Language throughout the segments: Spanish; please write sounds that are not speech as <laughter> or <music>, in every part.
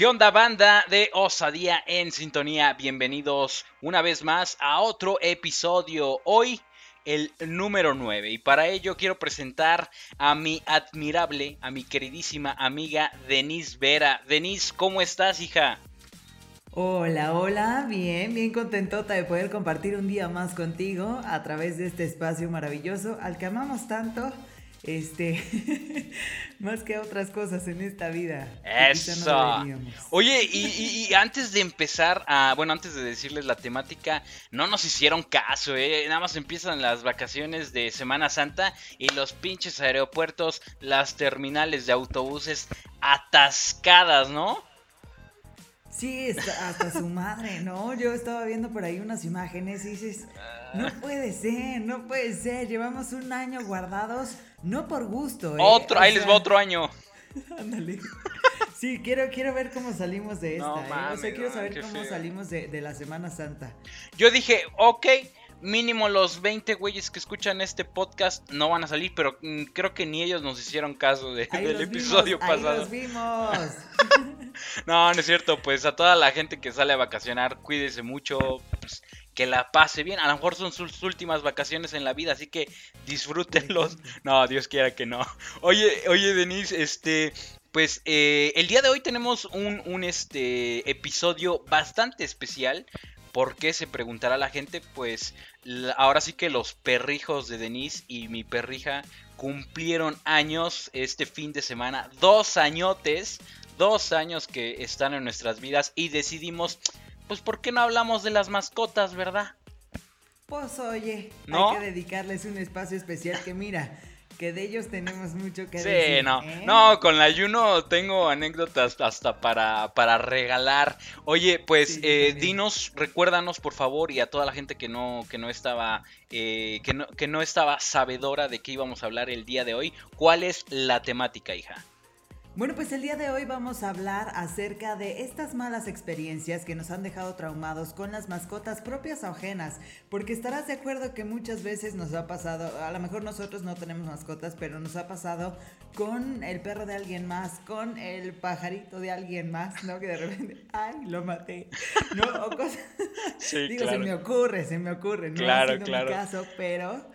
¿Qué onda banda de Osadía en sintonía? Bienvenidos una vez más a otro episodio. Hoy el número 9 y para ello quiero presentar a mi admirable, a mi queridísima amiga Denise Vera. Denise, ¿cómo estás hija? Hola, hola, bien, bien contentota de poder compartir un día más contigo a través de este espacio maravilloso al que amamos tanto este, <laughs> más que otras cosas en esta vida. Eso. Oye, y, antes de empezar, a, bueno, antes de decirles la temática, no nos hicieron caso, ¿eh? Nada más empiezan las vacaciones de Semana Santa y los pinches aeropuertos, las terminales de autobuses atascadas, ¿no? Sí, hasta su madre, ¿no? Yo estaba viendo por ahí unas imágenes y dices, no ah. puede ser, no puede ser, llevamos un año guardados, no por gusto. ¿eh? Otro, ahí les va otro año. <laughs> Ándale. Sí, quiero, quiero ver cómo salimos de esta. No, ¿eh? o sea, quiero saber cómo salimos de, de la Semana Santa. Yo dije, ok, mínimo los 20 güeyes que escuchan este podcast no van a salir, pero mm, creo que ni ellos nos hicieron caso de, del episodio pasado. Ahí los vimos. <laughs> no, no es cierto, pues a toda la gente que sale a vacacionar, cuídese mucho, pues, que la pase bien. A lo mejor son sus últimas vacaciones en la vida, así que disfrútenlos. No, Dios quiera que no. Oye, oye, Denise, este, pues eh, el día de hoy tenemos un, un este, episodio bastante especial ¿Por qué? Se preguntará la gente. Pues ahora sí que los perrijos de Denise y mi perrija cumplieron años este fin de semana. Dos añotes. Dos años que están en nuestras vidas. Y decidimos, pues, ¿por qué no hablamos de las mascotas, verdad? Pues oye, hay que dedicarles un espacio especial que mira que de ellos tenemos mucho que decir. Sí, no. ¿eh? No, con la Juno tengo anécdotas hasta para, para regalar. Oye, pues eh, dinos, recuérdanos por favor y a toda la gente que no, que no estaba, eh, que, no, que no estaba sabedora de qué íbamos a hablar el día de hoy, ¿cuál es la temática, hija? Bueno, pues el día de hoy vamos a hablar acerca de estas malas experiencias que nos han dejado traumados con las mascotas propias o ajenas, porque estarás de acuerdo que muchas veces nos ha pasado, a lo mejor nosotros no tenemos mascotas, pero nos ha pasado con el perro de alguien más, con el pajarito de alguien más, ¿no? Que de repente, <laughs> ay, lo maté, ¿no? O cosas... Sí, <laughs> Digo, se me ocurre, se me ocurre, no claro, claro. mi caso, pero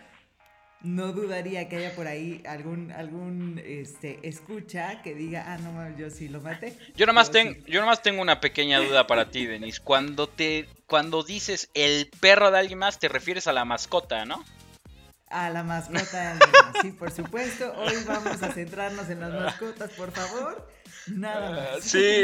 no dudaría que haya por ahí algún algún este escucha que diga, ah, no, yo sí lo maté. Yo nomás, tengo, yo nomás tengo una pequeña duda para ti, Denis. Cuando te cuando dices el perro de alguien más, te refieres a la mascota, ¿no? A la mascota de alguien más, <laughs> sí, por supuesto. Hoy vamos a centrarnos en las mascotas, por favor. Nada. Ah, sí,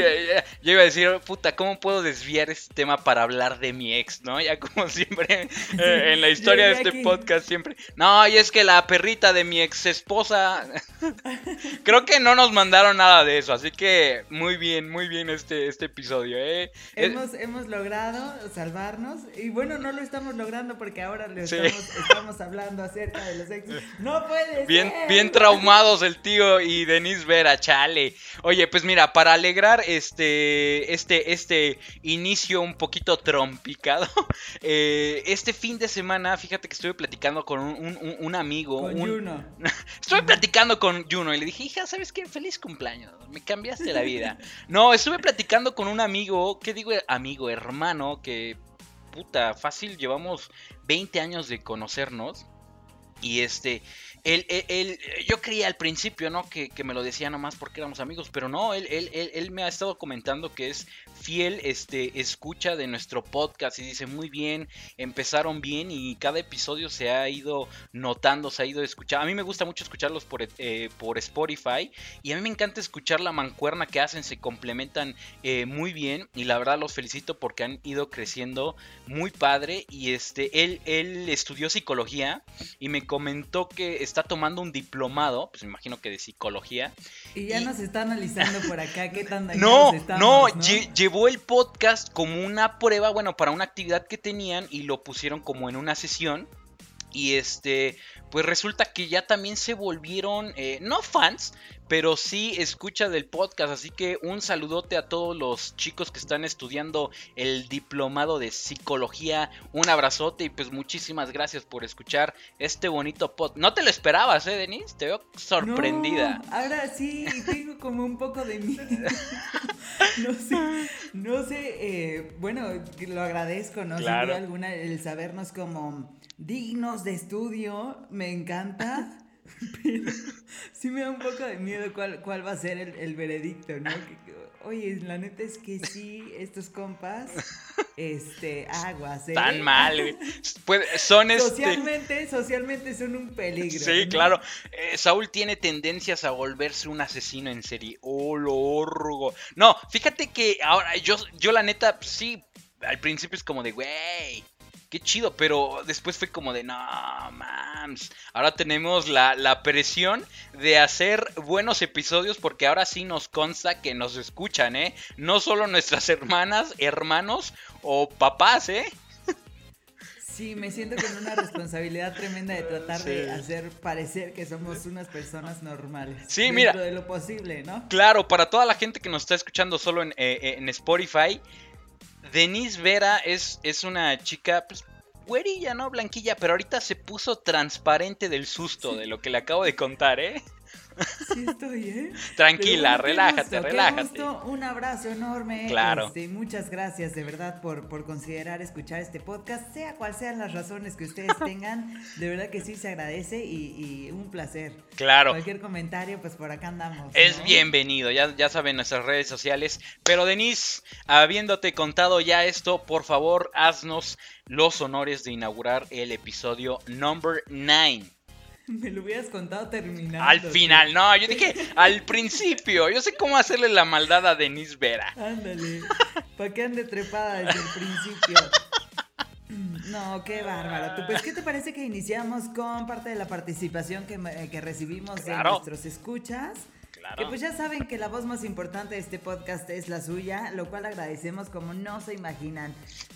yo iba a decir, puta, ¿cómo puedo desviar este tema para hablar de mi ex, no? Ya como siempre eh, en la historia de este podcast siempre. No, y es que la perrita de mi ex esposa. <laughs> Creo que no nos mandaron nada de eso, así que muy bien, muy bien este, este episodio, ¿eh? Hemos, hemos logrado salvarnos y bueno, no lo estamos logrando porque ahora le estamos, hablando acerca de los ex. <laughs> No puede bien, ser. Bien traumados el tío y Denise Vera, chale. Oye, pues mira, para alegrar este, este, este inicio un poquito trompicado, <laughs> eh, este fin de semana, fíjate que estuve platicando con un, amigo. Con Juno. <laughs> estuve platicando con Juno y le dije, hija, ¿sabes qué? Feliz cumpleaños, me cambiaste la vida. <laughs> no, estuve platicando con un amigo, ¿qué digo? Amigo, hermano, que puta, fácil, llevamos 20 años de conocernos. Y este, él, él, yo creía al principio, ¿no? Que, que, me lo decía nomás porque éramos amigos, pero no, él, él, él, me ha estado comentando que es fiel este, escucha de nuestro podcast y dice muy bien, empezaron bien y cada episodio se ha ido notando, se ha ido escuchando. A mí me gusta mucho escucharlos por, eh, por Spotify y a mí me encanta escuchar la mancuerna que hacen, se complementan eh, muy bien y la verdad los felicito porque han ido creciendo muy padre y este, él, él estudió psicología y me comentó que está tomando un diplomado, pues me imagino que de psicología. Y ya nos está analizando por acá qué tan <laughs> No, no, llevó el podcast como una prueba, bueno, para una actividad que tenían y lo pusieron como en una sesión Y este, pues resulta que ya también se volvieron, eh, no fans, pero sí escucha del podcast. Así que un saludote a todos los chicos que están estudiando el diplomado de psicología. Un abrazote y pues muchísimas gracias por escuchar este bonito podcast. No te lo esperabas, ¿eh, Denise? Te veo sorprendida. ahora sí, tengo como un poco de miedo. <laughs> no sé, no sé, eh, bueno, lo agradezco, ¿no? Claro. alguna, el sabernos como dignos de estudio, me encanta. Pero <laughs> sí me da un poco de miedo cuál, cuál va a ser el, veredicto, ¿no? oye, la neta es que sí, estos compas, este, aguas, ¿eh? Tan mal, son este... Socialmente, socialmente son un peligro. Sí, claro. Eh, Saúl tiene tendencias a volverse un asesino en serie. Oh, lo orgo. No, fíjate que ahora yo, yo la neta, sí, al principio es como de, güey, qué chido, pero después fue como de, no, mams, ahora tenemos la, presión de hacer buenos episodios porque ahora sí nos consta que nos escuchan, ¿eh? No solo nuestras <laughs> hermanas, hermanos o papás, ¿eh? Sí, me siento con una responsabilidad tremenda de tratar de hacer parecer que somos unas personas normales. Sí, dentro mira. de lo posible, ¿no? Claro, para toda la gente que nos está escuchando solo en, eh, en Spotify, Denise Vera es, es una chica, pues, güerilla, ¿no? Blanquilla, pero ahorita se puso transparente del susto de lo que le acabo de contar, ¿eh? Sí estoy, ¿eh? Tranquila, relájate, relájate. un abrazo enorme. Claro. Este, muchas gracias de verdad por, por considerar escuchar este podcast, sea cual sean las razones que ustedes <laughs> tengan. De verdad que sí se agradece y, un placer. Claro. Cualquier comentario, pues por acá andamos. Es bienvenido, ya, ya saben nuestras redes sociales. Pero Denise, habiéndote contado ya esto, por favor, haznos los honores de inaugurar el episodio number 9. <laughs> Me lo hubieras contado terminando. Al final, no, yo dije al principio. Yo sé cómo hacerle la maldad a Denise Vera. Ándale. <laughs> ¿Para qué ande trepada desde el principio? <clears throat> No, qué bárbaro. Pues, ¿qué te parece que iniciamos con parte de la participación que, que recibimos de nuestros escuchas? Que pues ya saben que la voz más importante de este podcast es la suya, lo cual agradecemos como no se imaginan.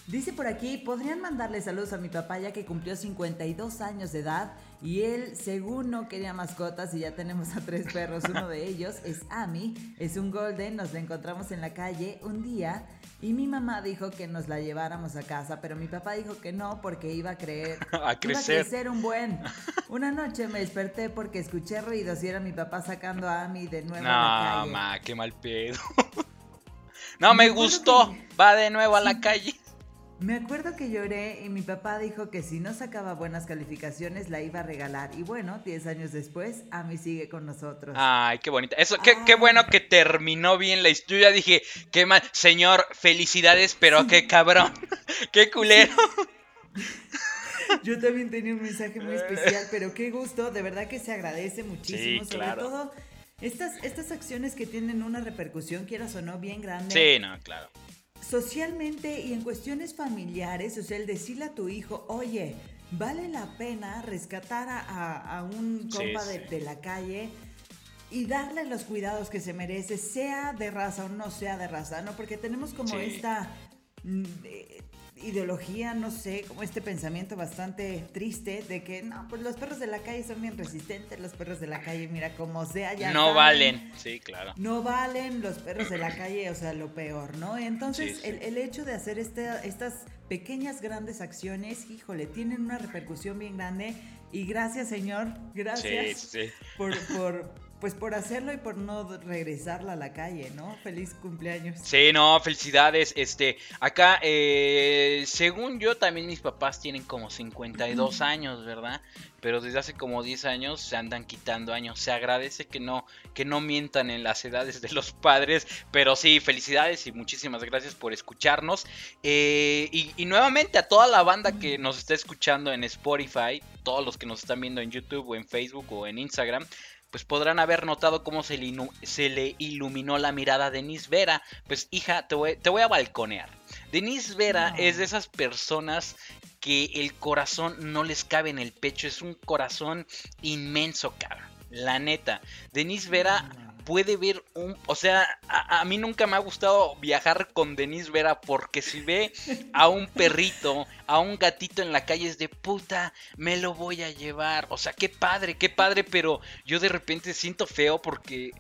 Dice por aquí, podrían mandarle saludos a mi papá ya que cumplió 52 años de edad y él, según no quería mascotas y ya tenemos a tres perros, uno de ellos es Ami, es un golden, nos la encontramos en la calle un día y mi mamá dijo que nos la lleváramos a casa, pero mi papá dijo que no porque iba a creer, <laughs> a crecer. Iba a crecer un buen. <laughs> Una noche me desperté porque escuché ruidos y era mi papá sacando a Ami de nuevo a la calle. No, ma, qué mal pedo. <laughs> no me, gustó, va de nuevo a la calle. Me acuerdo que lloré y mi papá dijo que si no sacaba buenas calificaciones la iba a regalar. Y bueno, 10 años después, Ami sigue con nosotros. Ay, qué bonita. Eso, qué, qué, bueno que terminó bien la historia. Dije, qué mal. Señor, felicidades, pero qué cabrón. <laughs> qué culero. Yo también tenía un mensaje muy especial, pero qué gusto. De verdad que se agradece muchísimo. Sí, sobre todo estas, estas acciones que tienen una repercusión, quieras o no, bien grande. Sí, no, claro socialmente y en cuestiones familiares, o sea, el decirle a tu hijo, oye, vale la pena rescatar a, un compa De, la calle y darle los cuidados que se merece, sea de raza o no sea de raza, ¿no? Porque tenemos como esta mm, ideología, no sé, como este pensamiento bastante triste de que no, pues los perros de la calle son bien resistentes, los perros de la calle, mira, como sea, ya. No valen, sí, claro. No valen los perros de la calle, o sea, lo peor, ¿no? Entonces, El, hecho de hacer este, estas pequeñas, grandes acciones, híjole, tienen una repercusión bien grande. Y gracias, Señor, gracias por, por pues por hacerlo y por no regresarla a la calle, ¿no? Feliz cumpleaños. Sí, no, felicidades. Este, acá, eh, según yo, también mis papás tienen como 52 años, ¿verdad? Pero desde hace como 10 años se andan quitando años. Se agradece que no, que no mientan en las edades de los padres. Pero sí, felicidades y muchísimas gracias por escucharnos. Eh, y, y nuevamente a toda la banda que nos está escuchando en Spotify, todos los que nos están viendo en YouTube o en Facebook o en Instagram pues podrán haber notado cómo se le, se le iluminó la mirada a Denise Vera. Pues hija, te voy, te voy a balconear. Denise Vera es de esas personas que el corazón no les cabe en el pecho. Es un corazón inmenso, cara. La neta. Denise Vera puede ver un... O sea, a, a, mí nunca me ha gustado viajar con Denise Vera porque si ve a un perrito, a un gatito en la calle es de puta, me lo voy a llevar. O sea, qué padre, qué padre, pero yo de repente siento feo porque...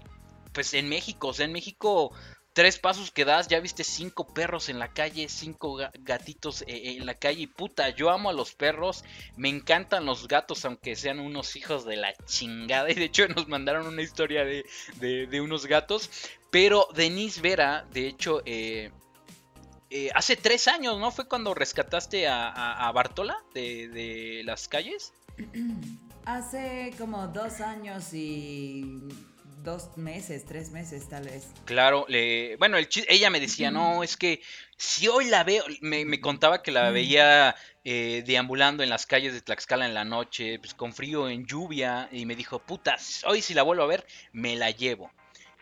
Pues en México, o sea, en México tres pasos que das, ya viste cinco perros en la calle, cinco gatitos eh, en la calle. Y puta, yo amo a los perros, me encantan los gatos, aunque sean unos hijos de la chingada. <laughs> Y de hecho nos mandaron una historia de, de, unos gatos. Pero Denise Vera, de hecho, eh, eh, hace tres años, ¿no? Fue cuando rescataste a, Bartola de, de las calles. <clears throat> Hace como dos años y dos meses, tres meses tal vez. Claro, le, bueno, el, ella me decía, no, es que si hoy la veo, me, contaba que la veía eh, deambulando en las calles de Tlaxcala en la noche, pues con frío, en lluvia, y me dijo, puta, hoy si la vuelvo a ver, me la llevo.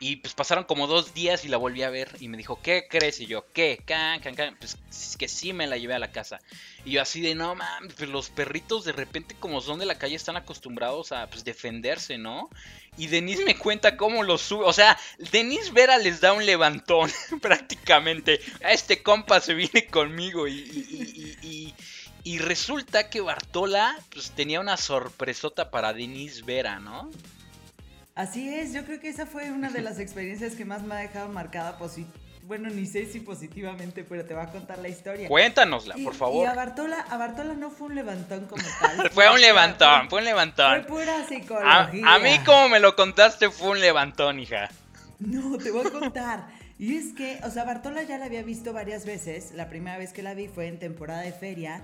Y pues pasaron como dos días y la volví a ver y me dijo, ¿qué crees? Y yo, ¿qué? Can, can, can. Pues es que sí me la llevé a la casa. Y yo así de, no mames, pues los perritos de repente como son de la calle están acostumbrados a pues defenderse, ¿no? Y Denise me cuenta cómo los sube. O sea, Denise Vera les da un levantón <laughs> prácticamente. A este compa se viene conmigo y, y, y, y resulta que Bartola pues tenía una sorpresota para Denise Vera, ¿no? Así es, yo creo que esa fue una de las experiencias que más me ha dejado marcada bueno, ni sé si positivamente, pero te voy a contar la historia. Cuéntanosla, por favor. Y a Bartola, a Bartola no fue un levantón como tal. <laughs> fue un levantón, fue un levantón. Fue pura psicología. A, a, mí como me lo contaste fue un levantón, hija. No, te voy a contar. Y es que, o sea, Bartola ya la había visto varias veces. La primera vez que la vi fue en temporada de feria.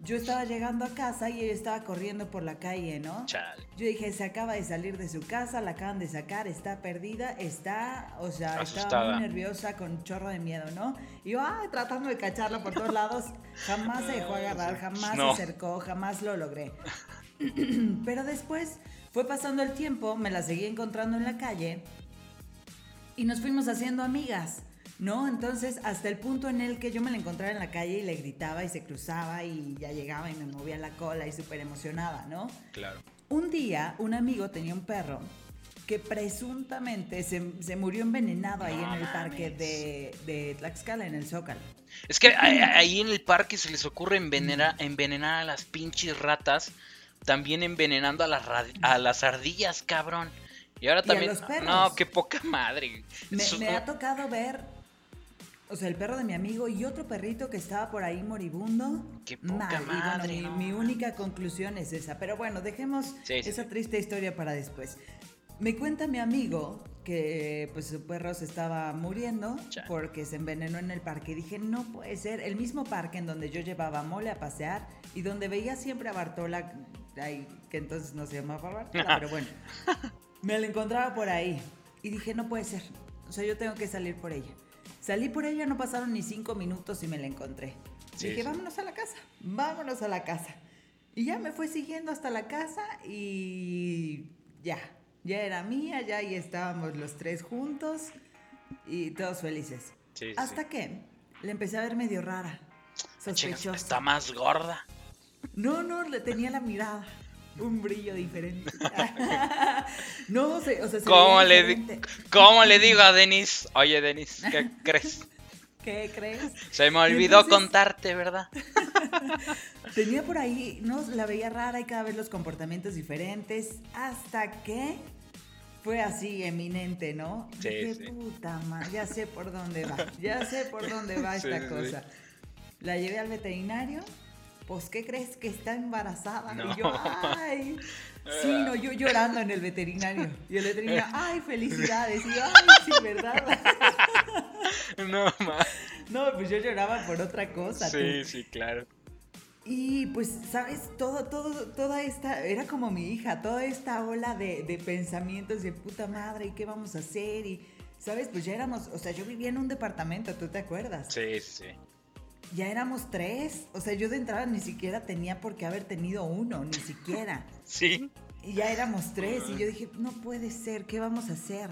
Yo estaba llegando a casa y ella estaba corriendo por la calle, ¿no? Chale. Yo dije, se acaba de salir de su casa, la acaban de sacar, está perdida, está, o sea, estaba muy nerviosa, con un chorro de miedo, ¿no? Y yo, ah, tratando de cacharla por todos lados. Jamás se dejó agarrar, <laughs> jamás se acercó, jamás lo logré. <clears throat> Pero después fue pasando el tiempo, me la seguí encontrando en la calle y nos fuimos haciendo amigas, ¿no? Entonces, hasta el punto en el que yo me la encontraba en la calle y le gritaba y se cruzaba y ya llegaba y me movía la cola y súper emocionada, ¿no? Claro. Un día, un amigo tenía un perro que presuntamente se, murió envenenado ahí en el parque de, de, Tlaxcala, en el Zócalo. Es que ahí en el parque se les ocurre envenenar, envenenar a las pinches ratas, también envenenando a las, a las ardillas, cabrón. Y ahora también. No, qué poca madre. Me, ha tocado ver. O sea, el perro de mi amigo y otro perrito que estaba por ahí moribundo. Qué poca madre. mi, única conclusión es esa. Pero bueno, dejemos esa triste historia para después. Me cuenta mi amigo que pues su perro se estaba muriendo porque se envenenó en el parque. Y dije, no puede ser. El mismo parque en donde yo llevaba a Mole a pasear y donde veía siempre a Bartola, que entonces no se llamaba Bartola, <laughs> pero bueno. Me la encontraba por ahí y dije, no puede ser. O sea, yo tengo que salir por ella. Salí por ella, no pasaron ni cinco minutos y me la encontré. dije, vámonos a la casa, vámonos a la casa. Y ya me fue siguiendo hasta la casa y ya, ya era mía, ya ahí estábamos los tres juntos y todos felices. hasta que le empecé a ver medio rara, sospechosa. Está más gorda. No, no, le tenía la mirada un brillo diferente. <laughs> no, o sea, ¿Cómo le, ¿Cómo le digo a Denis? Oye, Denis, ¿qué <laughs> crees? ¿Qué crees? Se me olvidó contarte, ¿verdad? <laughs> Tenía por ahí, no, la veía rara y cada vez los comportamientos diferentes, hasta que fue así eminente, ¿no? Sí, Qué sí. puta madre, ya sé por dónde va, ya sé por dónde va esta cosa. La llevé al veterinario pues, ¿qué crees que está embarazada? Y yo, ay. Sí, no, yo <laughs> llorando en el veterinario. Y el veterinario, <laughs> ay, felicidades. Y yo, ay, <laughs> sí, ¿verdad? No, más. No, pues yo lloraba por otra cosa. Sí, sí, claro. Y pues, ¿sabes? Todo, todo, toda esta, era como mi hija, toda esta ola de, de pensamientos de puta madre, ¿y qué vamos a hacer? Y, ¿sabes? Pues ya éramos, o sea, yo vivía en un departamento, ¿tú te acuerdas? Sí, sí ya éramos tres. O sea, yo de entrada ni siquiera tenía por qué haber tenido uno, ni siquiera. Sí. Y ya éramos tres. Y yo dije, no puede ser, ¿qué vamos a hacer?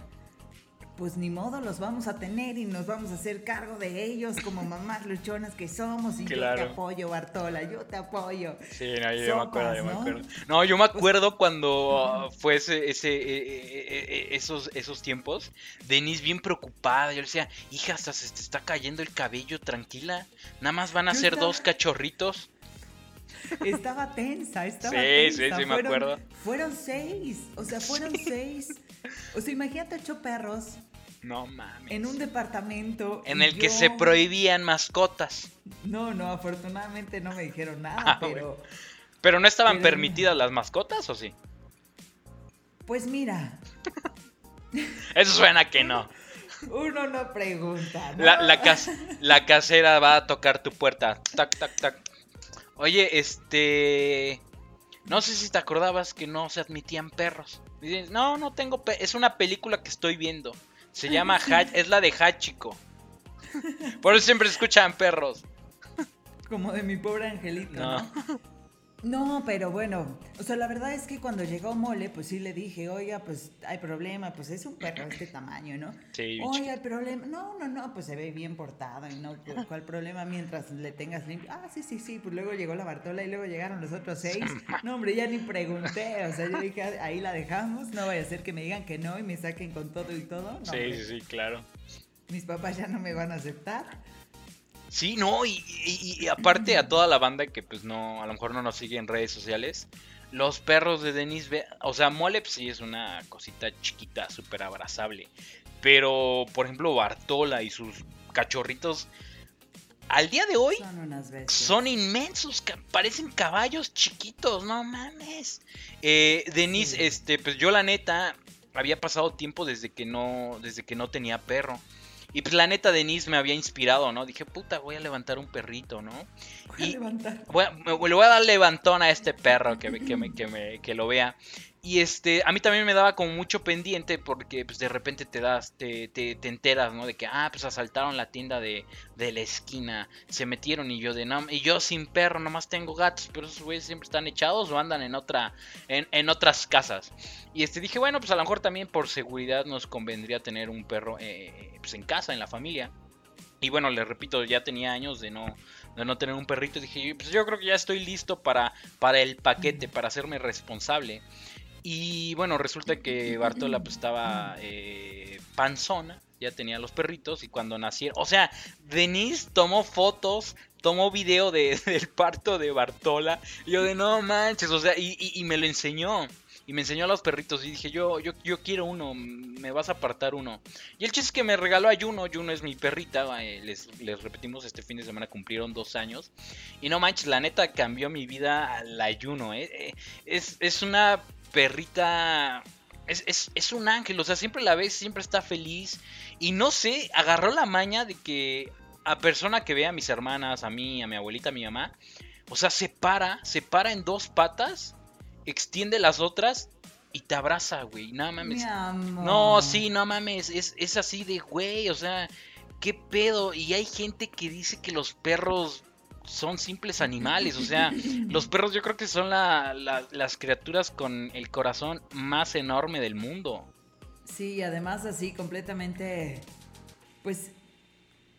Pues ni modo, los vamos a tener y nos vamos a hacer cargo de ellos como <laughs> mamás luchonas que somos y yo te apoyo, Bartola, yo te apoyo. Sí, no, yo, me acuerdo, yo me acuerdo. No, yo me pues acuerdo cuando fue ese, ese eh, eh, eh, esos, esos tiempos, Denise bien preocupada, yo le decía, hija, hasta se te está cayendo el cabello, tranquila, nada más van a ser dos cachorritos. Estaba tensa, estaba sí, tensa. Sí, sí, me acuerdo. Fueron seis, o sea, fueron seis. O sea, imagínate ocho perros. No mames. En un departamento. En el que se prohibían mascotas. No, no, afortunadamente no me dijeron nada, ah, pero. ¿Pero no estaban permitidas las mascotas o sí? Pues mira. Eso suena que no. Uno no pregunta. ¿no? La, la, la casera va a tocar tu puerta. Tac, tac, tac. Oye, este. No sé si te acordabas que no se admitían perros. No, no tengo Es una película que estoy viendo. Se llama es la de Hachiko. Por eso siempre escuchan perros. Como de mi pobre angelito, ¿no? No, <laughs> pero bueno, o sea, la verdad es que cuando llegó Mole, pues sí le dije, oiga, pues hay problema, pues es un perro de este tamaño, ¿no? Sí. Oiga, el problema, no, no, no, pues se ve bien portado y no, ¿cuál problema mientras le tengas limpio? Ah, sí, sí, sí, pues luego llegó la Bartola y luego llegaron los otros seis. No, hombre, ya ni pregunté, o sea, yo dije, ahí la dejamos, no vaya a ser que me digan que no y me saquen con todo y todo. sí, sí, sí, claro. Mis papás ya no me van a aceptar. Sí, no, y, aparte a toda la banda que pues no, a lo mejor no nos sigue en redes sociales, los perros de Denis, o sea, Molep sí es una cosita chiquita, súper abrazable, pero por ejemplo Bartola y sus cachorritos, al día de hoy son, inmensos, parecen caballos chiquitos, no mames. Eh, Denise, este, pues yo la neta había pasado tiempo desde que no, desde que no tenía perro. Y pues la neta Denise me había inspirado, ¿no? Dije, puta, voy a levantar un perrito, ¿no? Voy a levantar. le voy a dar levantón a este perro que, que, me, que, me, que lo vea. Y este, a mí también me daba como mucho pendiente porque pues de repente te das, te, te, te enteras, ¿no? De que, ah, pues asaltaron la tienda de, de, la esquina, se metieron y yo de, no, y yo sin perro, nomás tengo gatos, pero esos güeyes siempre están echados o andan en otra, en, en, otras casas. Y este, dije, bueno, pues a lo mejor también por seguridad nos convendría tener un perro eh, pues en casa, en la familia. Y bueno, les repito, ya tenía años de no, de no tener un perrito. Dije, pues yo creo que ya estoy listo para, para el paquete, para hacerme responsable. Y bueno, resulta que Bartola pues estaba eh, panzona, ya tenía los perritos y cuando nacieron, o sea, Denise tomó fotos, tomó video de, <laughs> del parto de Bartola, y yo de no manches, o sea, y, me lo enseñó. Y me enseñó a los perritos y dije, yo, yo, yo quiero uno, me vas a apartar uno. Y el chiste es que me regaló a Juno, Juno es mi perrita, eh, les, les, repetimos, este fin de semana cumplieron dos años. Y no manches, la neta cambió mi vida a la Juno, eh. eh es, es una perrita es, un ángel, o sea, siempre la ves, siempre está feliz. Y no sé, agarró la maña de que a persona que vea a mis hermanas, a mí, a mi abuelita, a mi mamá, o sea, se para, se para en dos patas, extiende las otras y te abraza, güey. No mames. No, sí, no mames. Es, es así de, güey, o sea, ¿qué pedo? Y hay gente que dice que los perros son simples animales. O sea, <laughs> los perros yo creo que son las criaturas con el corazón más enorme del mundo. Sí, además así completamente, pues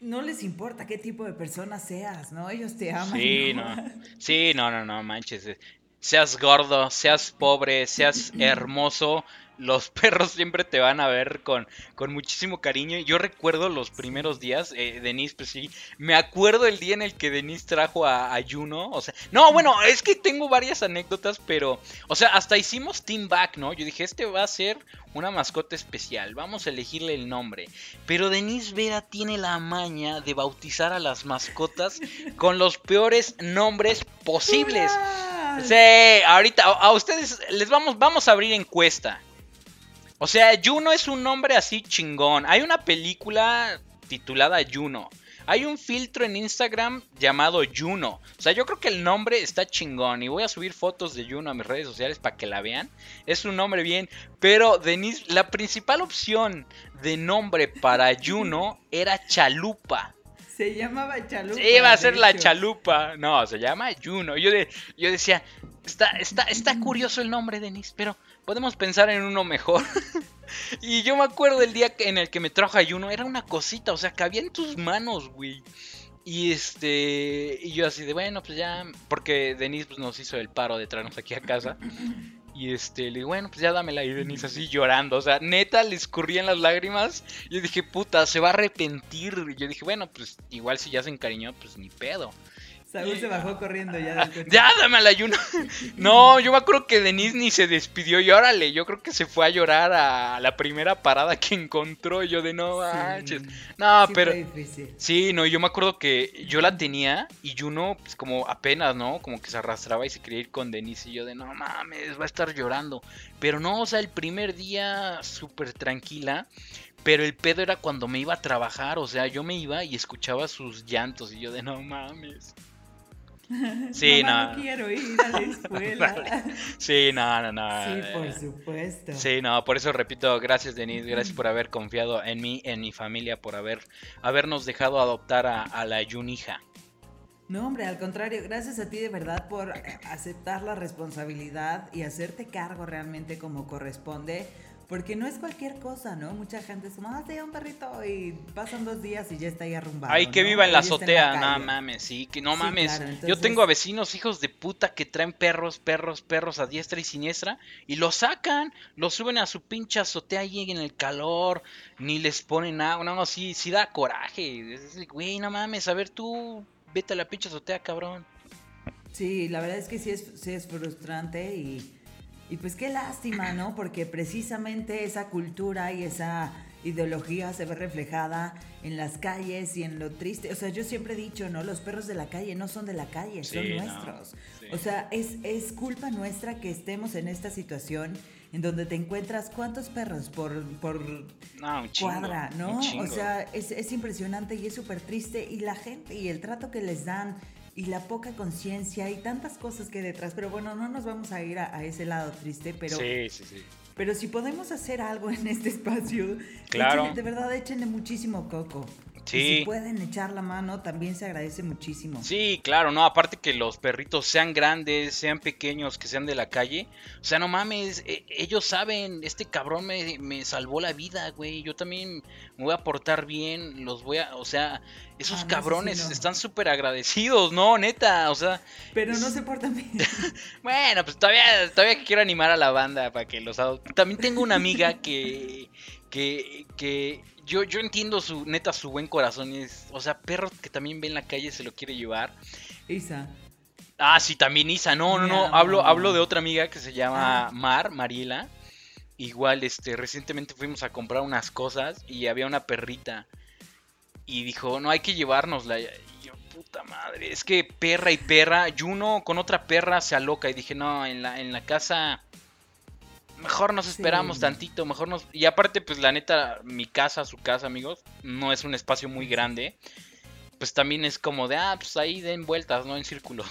no les importa qué tipo de persona seas, ¿no? Ellos te aman. Sí, no. Sí, no, no, no, manches. Seas gordo, seas pobre, seas hermoso, los <laughs> perros siempre te van a ver con, con muchísimo cariño. Yo recuerdo los primeros días, eh, Denise, pues sí, me acuerdo el día en el que Denise trajo a, Juno. O sea, no, bueno, es que tengo varias anécdotas, pero, o sea, hasta hicimos Team Back, ¿no? Yo dije, este va a ser una mascota especial, vamos a elegirle el nombre. Pero Denise Vera tiene la maña de bautizar a las mascotas con los peores nombres posibles. Sí, ahorita a, ustedes les vamos, vamos a abrir encuesta. O sea, Juno es un nombre así chingón. Hay una película titulada Juno. Hay un filtro en Instagram llamado Juno. O sea, yo creo que el nombre está chingón. Y voy a subir fotos de Juno a mis redes sociales para que la vean. Es un nombre bien. Pero Denise, la principal opción de nombre para Juno <laughs> era Chalupa. Se llamaba Chalupa. Sí, iba a ser la Chalupa. No, se llama Juno. Yo, de, yo decía, está, está, está curioso el nombre, Denise, pero podemos pensar en uno mejor. <laughs> Y yo me acuerdo del día en el que me trajo ayuno, era una cosita, o sea, cabía en tus manos, güey. Y este, y yo así de, bueno, pues ya, porque Denise pues, nos hizo el paro de traernos aquí a casa. <laughs> Y este, le digo, bueno, pues ya dámela. Y Denise así llorando. O sea, neta, le escurrían las lágrimas. Yo dije, puta, se va a arrepentir. Y yo dije, bueno, pues igual si ya se encariñó, pues ni pedo. Saúl se bajó corriendo ya del Ya, dame al ayuno. <laughs> No, yo me acuerdo que Denise ni se despidió y órale, yo creo que se fue a llorar a la primera parada que encontró. Y yo de no manches. No, pero. Sí, no, yo me acuerdo que yo la tenía y Juno, pues como apenas, ¿no? Como que se arrastraba y se quería ir con Denise. Y yo de no mames, va a estar llorando. Pero no, o sea, el primer día súper tranquila. Pero el pedo era cuando me iba a trabajar, o sea, yo me iba y escuchaba sus llantos y yo de no mames. <laughs> Sí, no. no quiero ir a la <laughs> escuela. Sí, no, no, no. Sí, por supuesto. Sí, no, por eso repito, gracias Denise, gracias por haber confiado en mí, en mi familia, por haber habernos dejado adoptar a, a la Yunija. No, hombre, al contrario, gracias a ti de verdad por aceptar la responsabilidad y hacerte cargo realmente como corresponde porque no es cualquier cosa, ¿no? Mucha gente es como, ah, un perrito y pasan dos días y ya está ahí arrumbado. Ay, que viva en la azotea, no mames, sí, que no mames. Yo tengo a vecinos hijos de puta que traen perros, perros, perros a diestra y siniestra y los sacan, los suben a su pinche azotea ahí en el calor, ni les ponen nada, no, no, sí, sí da coraje. Güey, no mames, a ver tú, vete a la pinche azotea, cabrón. Sí, la verdad es que sí es, sí es frustrante y y pues qué lástima, ¿no? Porque precisamente esa cultura y esa ideología se ve reflejada en las calles y en lo triste. O sea, yo siempre he dicho, ¿no? Los perros de la calle no son de la calle, son nuestros. O sea, es, es culpa nuestra que estemos en esta situación en donde te encuentras cuántos perros por, por cuadra, ¿no? O sea, es, es impresionante y es súper triste. Y la gente y el trato que les dan y la poca conciencia y tantas cosas que hay detrás. Pero bueno, no nos vamos a ir a, ese lado triste, pero... Sí, sí, sí. Pero si podemos hacer algo en este espacio, claro. de verdad échenle muchísimo coco. Sí. si pueden echar la mano, también se agradece muchísimo. Sí, claro, no, aparte que los perritos sean grandes, sean pequeños, que sean de la calle. O sea, no mames, e, ellos saben, este cabrón me, me salvó la vida, güey. Yo también me voy a portar bien, los voy a, o sea, esos ah, cabrones están súper agradecidos, ¿no? Neta, o sea. Pero no se portan bien. <laughs> bueno, pues todavía, todavía quiero animar a la banda para que los... También tengo una amiga que, que, que yo, yo entiendo su, neta, su buen corazón. Es, o sea, perro que también ve en la calle se lo quiere llevar. Isa. Ah, sí, también Isa. No, no, no. Hablo, hablo de otra amiga que se llama ah. Mar, Mariela. Igual, este, recientemente fuimos a comprar unas cosas y había una perrita. Y dijo, no, hay que llevárnosla. Y yo, puta madre, es que perra y perra. Y uno con otra perra se aloca. Y dije, no, en la, en la casa mejor nos esperamos tantito, mejor nos... Y aparte, pues la neta, mi casa, su casa, amigos, no es un espacio muy grande. Pues también es como de, ah, pues ahí den vueltas, ¿no? En círculo.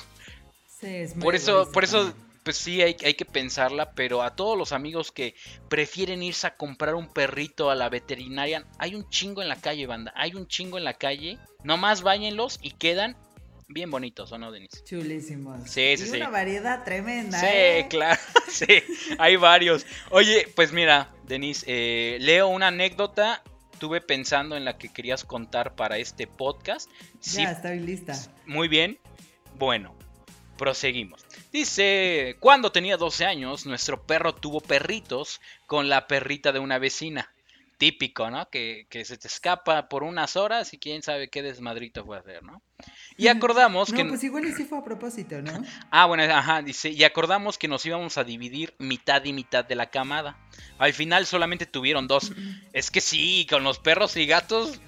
Sí, es por eso, por eso, pues sí, hay, hay que pensarla, pero a todos los amigos que prefieren irse a comprar un perrito a la veterinaria, hay un chingo en la calle, banda, hay un chingo en la calle, nomás váyanlos y quedan bien bonitos, ¿o no, Denise? Chulísimos. Sí, sí, y sí. Una variedad tremenda. Sí, ¿eh? claro, <laughs> sí, hay varios. Oye, pues mira, Denise, eh, leo una anécdota. Tuve pensando en la que querías contar para este podcast. Sí, ya, estoy lista. Muy bien. Bueno, proseguimos. Dice, cuando tenía 12 años, nuestro perro tuvo perritos con la perrita de una vecina típico, ¿no? Que, se te escapa por unas horas y quién sabe qué desmadrito fue a hacer, ¿no? Y acordamos no, que... pues igual y sí fue a propósito, ¿no? <laughs> ah, bueno, ajá, dice, y acordamos que nos íbamos a dividir mitad y mitad de la camada. Al final solamente tuvieron dos. es que sí, con los perros y gatos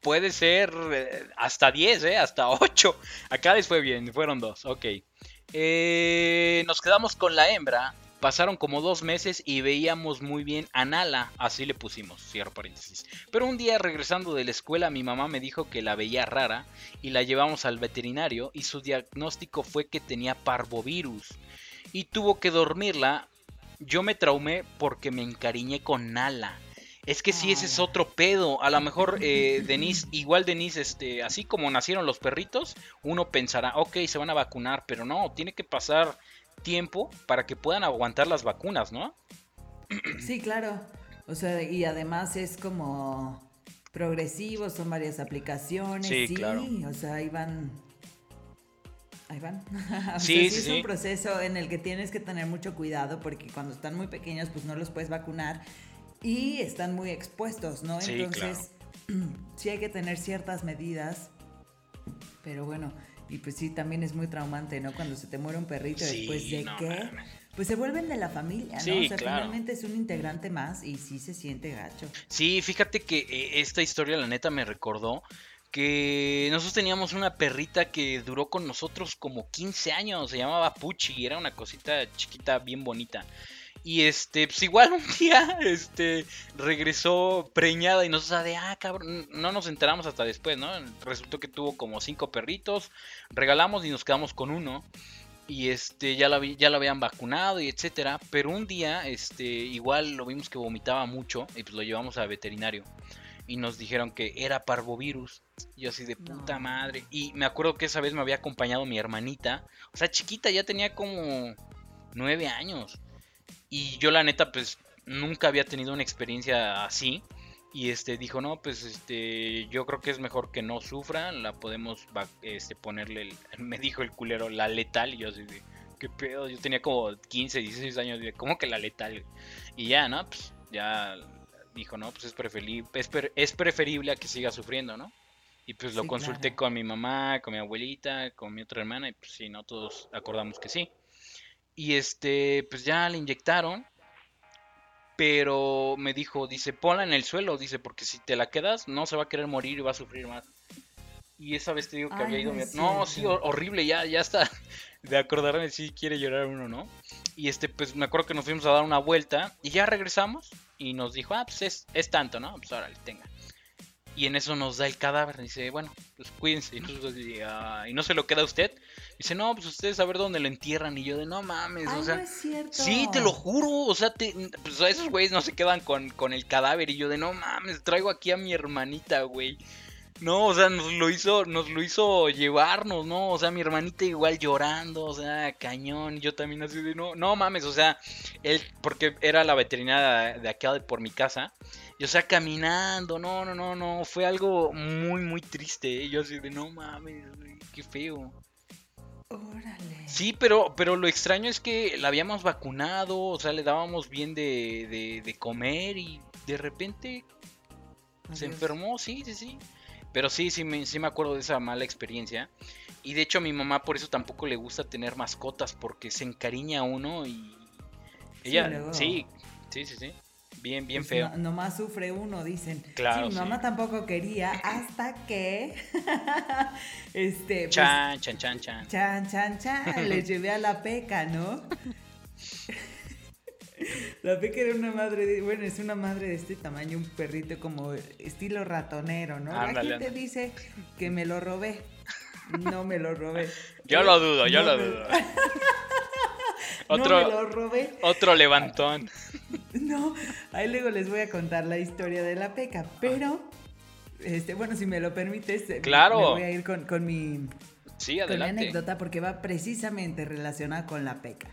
puede ser eh, hasta 10, ¿eh? Hasta 8. Acá les fue bien, fueron dos, ok. Eh, nos quedamos con la hembra Pasaron como dos meses y veíamos muy bien a Nala, así le pusimos, cierro paréntesis. Pero un día regresando de la escuela mi mamá me dijo que la veía rara y la llevamos al veterinario y su diagnóstico fue que tenía parvovirus y tuvo que dormirla. Yo me traumé porque me encariñé con Nala. Es que si ese es otro pedo. A lo mejor <laughs> eh, Denise, igual Denise, este, así como nacieron los perritos, uno pensará, ok, se van a vacunar, pero no, tiene que pasar tiempo para que puedan aguantar las vacunas, ¿no? Sí, claro. O sea, y además es como progresivo, son varias aplicaciones. Sí, claro. O sea, ahí van. Ahí van. <laughs> sí, sí, es un proceso en el que tienes que tener mucho cuidado porque cuando están muy pequeños, pues no los puedes vacunar y están muy expuestos, ¿no? Entonces, <clears throat> sí hay que tener ciertas medidas. Pero bueno, y pues sí, también es muy traumante, ¿no? Cuando se te muere un perrito después de que pues se vuelven de la familia, ¿no? Sí, o sea, finalmente es un integrante más y sí se siente gacho. Sí, fíjate que eh, esta historia, la neta, me recordó que nosotros teníamos una perrita que duró con nosotros como 15 años, se llamaba Puchi, era una cosita chiquita bien bonita. Y este, pues igual un día, <laughs> este, regresó preñada y nos de, ah, cabrón, no nos enteramos hasta después, ¿no? Resultó que tuvo como cinco perritos, regalamos y nos quedamos con uno y este ya la ya lo habían vacunado y etcétera, pero un día este igual lo vimos que vomitaba mucho y pues lo llevamos a veterinario y nos dijeron que era parvovirus. Y yo así de puta madre. Y me acuerdo que esa vez me había acompañado mi hermanita, o sea, chiquita, ya tenía como nueve años. Y yo la neta pues nunca había tenido una experiencia así. Y este dijo, no, pues este, yo creo que es mejor que no sufra, la podemos este, ponerle, <laughs> me dijo el culero, la letal, y yo así de, qué pedo, yo tenía como 15, 16 años, ¿cómo que la letal? Y ya, ¿no? Pues ya dijo, no, pues es preferible, es, preferible a que siga sufriendo, ¿no? Y pues lo consulté con mi mamá, con mi abuelita, con mi otra hermana, y pues sí, ¿no? Todos acordamos que sí. Y este, pues ya le inyectaron pero me dijo, dice, ponla en el suelo, dice, porque si te la quedas no se va a querer morir y va a sufrir más. Y esa vez te digo que había ido... No, sí, horrible, ya, ya está. <laughs> De acordarme si quiere llorar uno, ¿no? Y este, pues me acuerdo que nos fuimos a dar una vuelta y ya regresamos y nos dijo, ah, pues es, es tanto, ¿no? Pues órale, tenga. Y en eso nos da el cadáver. Dice, bueno, pues cuídense. Y, nosotros, ah, y no se lo queda a usted. Dice, no, pues ustedes a ver dónde lo entierran. Y yo de, no mames, o sea. No es cierto. Sí, te lo juro. O sea, te, pues esos güeyes no se quedan con, con el cadáver. Y yo de, no mames, traigo aquí a mi hermanita, güey. No, o sea, nos lo hizo, nos lo hizo llevarnos, ¿no? O sea, mi hermanita igual llorando, o sea, cañón, y yo también así de no, no mames, o sea, él, porque era la veterinaria de acá por mi casa, y o sea, caminando, no, no, no, no, fue algo muy, muy triste, y yo así de no mames, qué feo. Órale. Sí, pero, pero lo extraño es que la habíamos vacunado, o sea, le dábamos bien de, de, de comer y de repente se enfermó, sí, sí, sí. Pero sí, sí me, sí me acuerdo de esa mala experiencia. Y de hecho a mi mamá por eso tampoco le gusta tener mascotas porque se encariña a uno y ella sí, sí, sí, sí. Bien, bien pues feo. No, nomás sufre uno, dicen. Claro. Sí, mi mamá tampoco quería hasta que <laughs> este pues, chan, chan, chan, chan. Chan, chan, chan, <laughs> le llevé a la peca, ¿no? <laughs> La Peca era una madre, de, bueno, es una madre de este tamaño, un perrito como estilo ratonero, ¿no? La gente dice que me lo robé. No me lo robé. Yo lo dudo, yo lo dudo. otro, no me lo robé. Otro levantón. <laughs> No, ahí luego les voy a contar la historia de la peca, pero, este, bueno, si me lo permites, eh, claro. me voy a ir con, mi, sí, con mi anécdota porque va precisamente relacionada con la peca.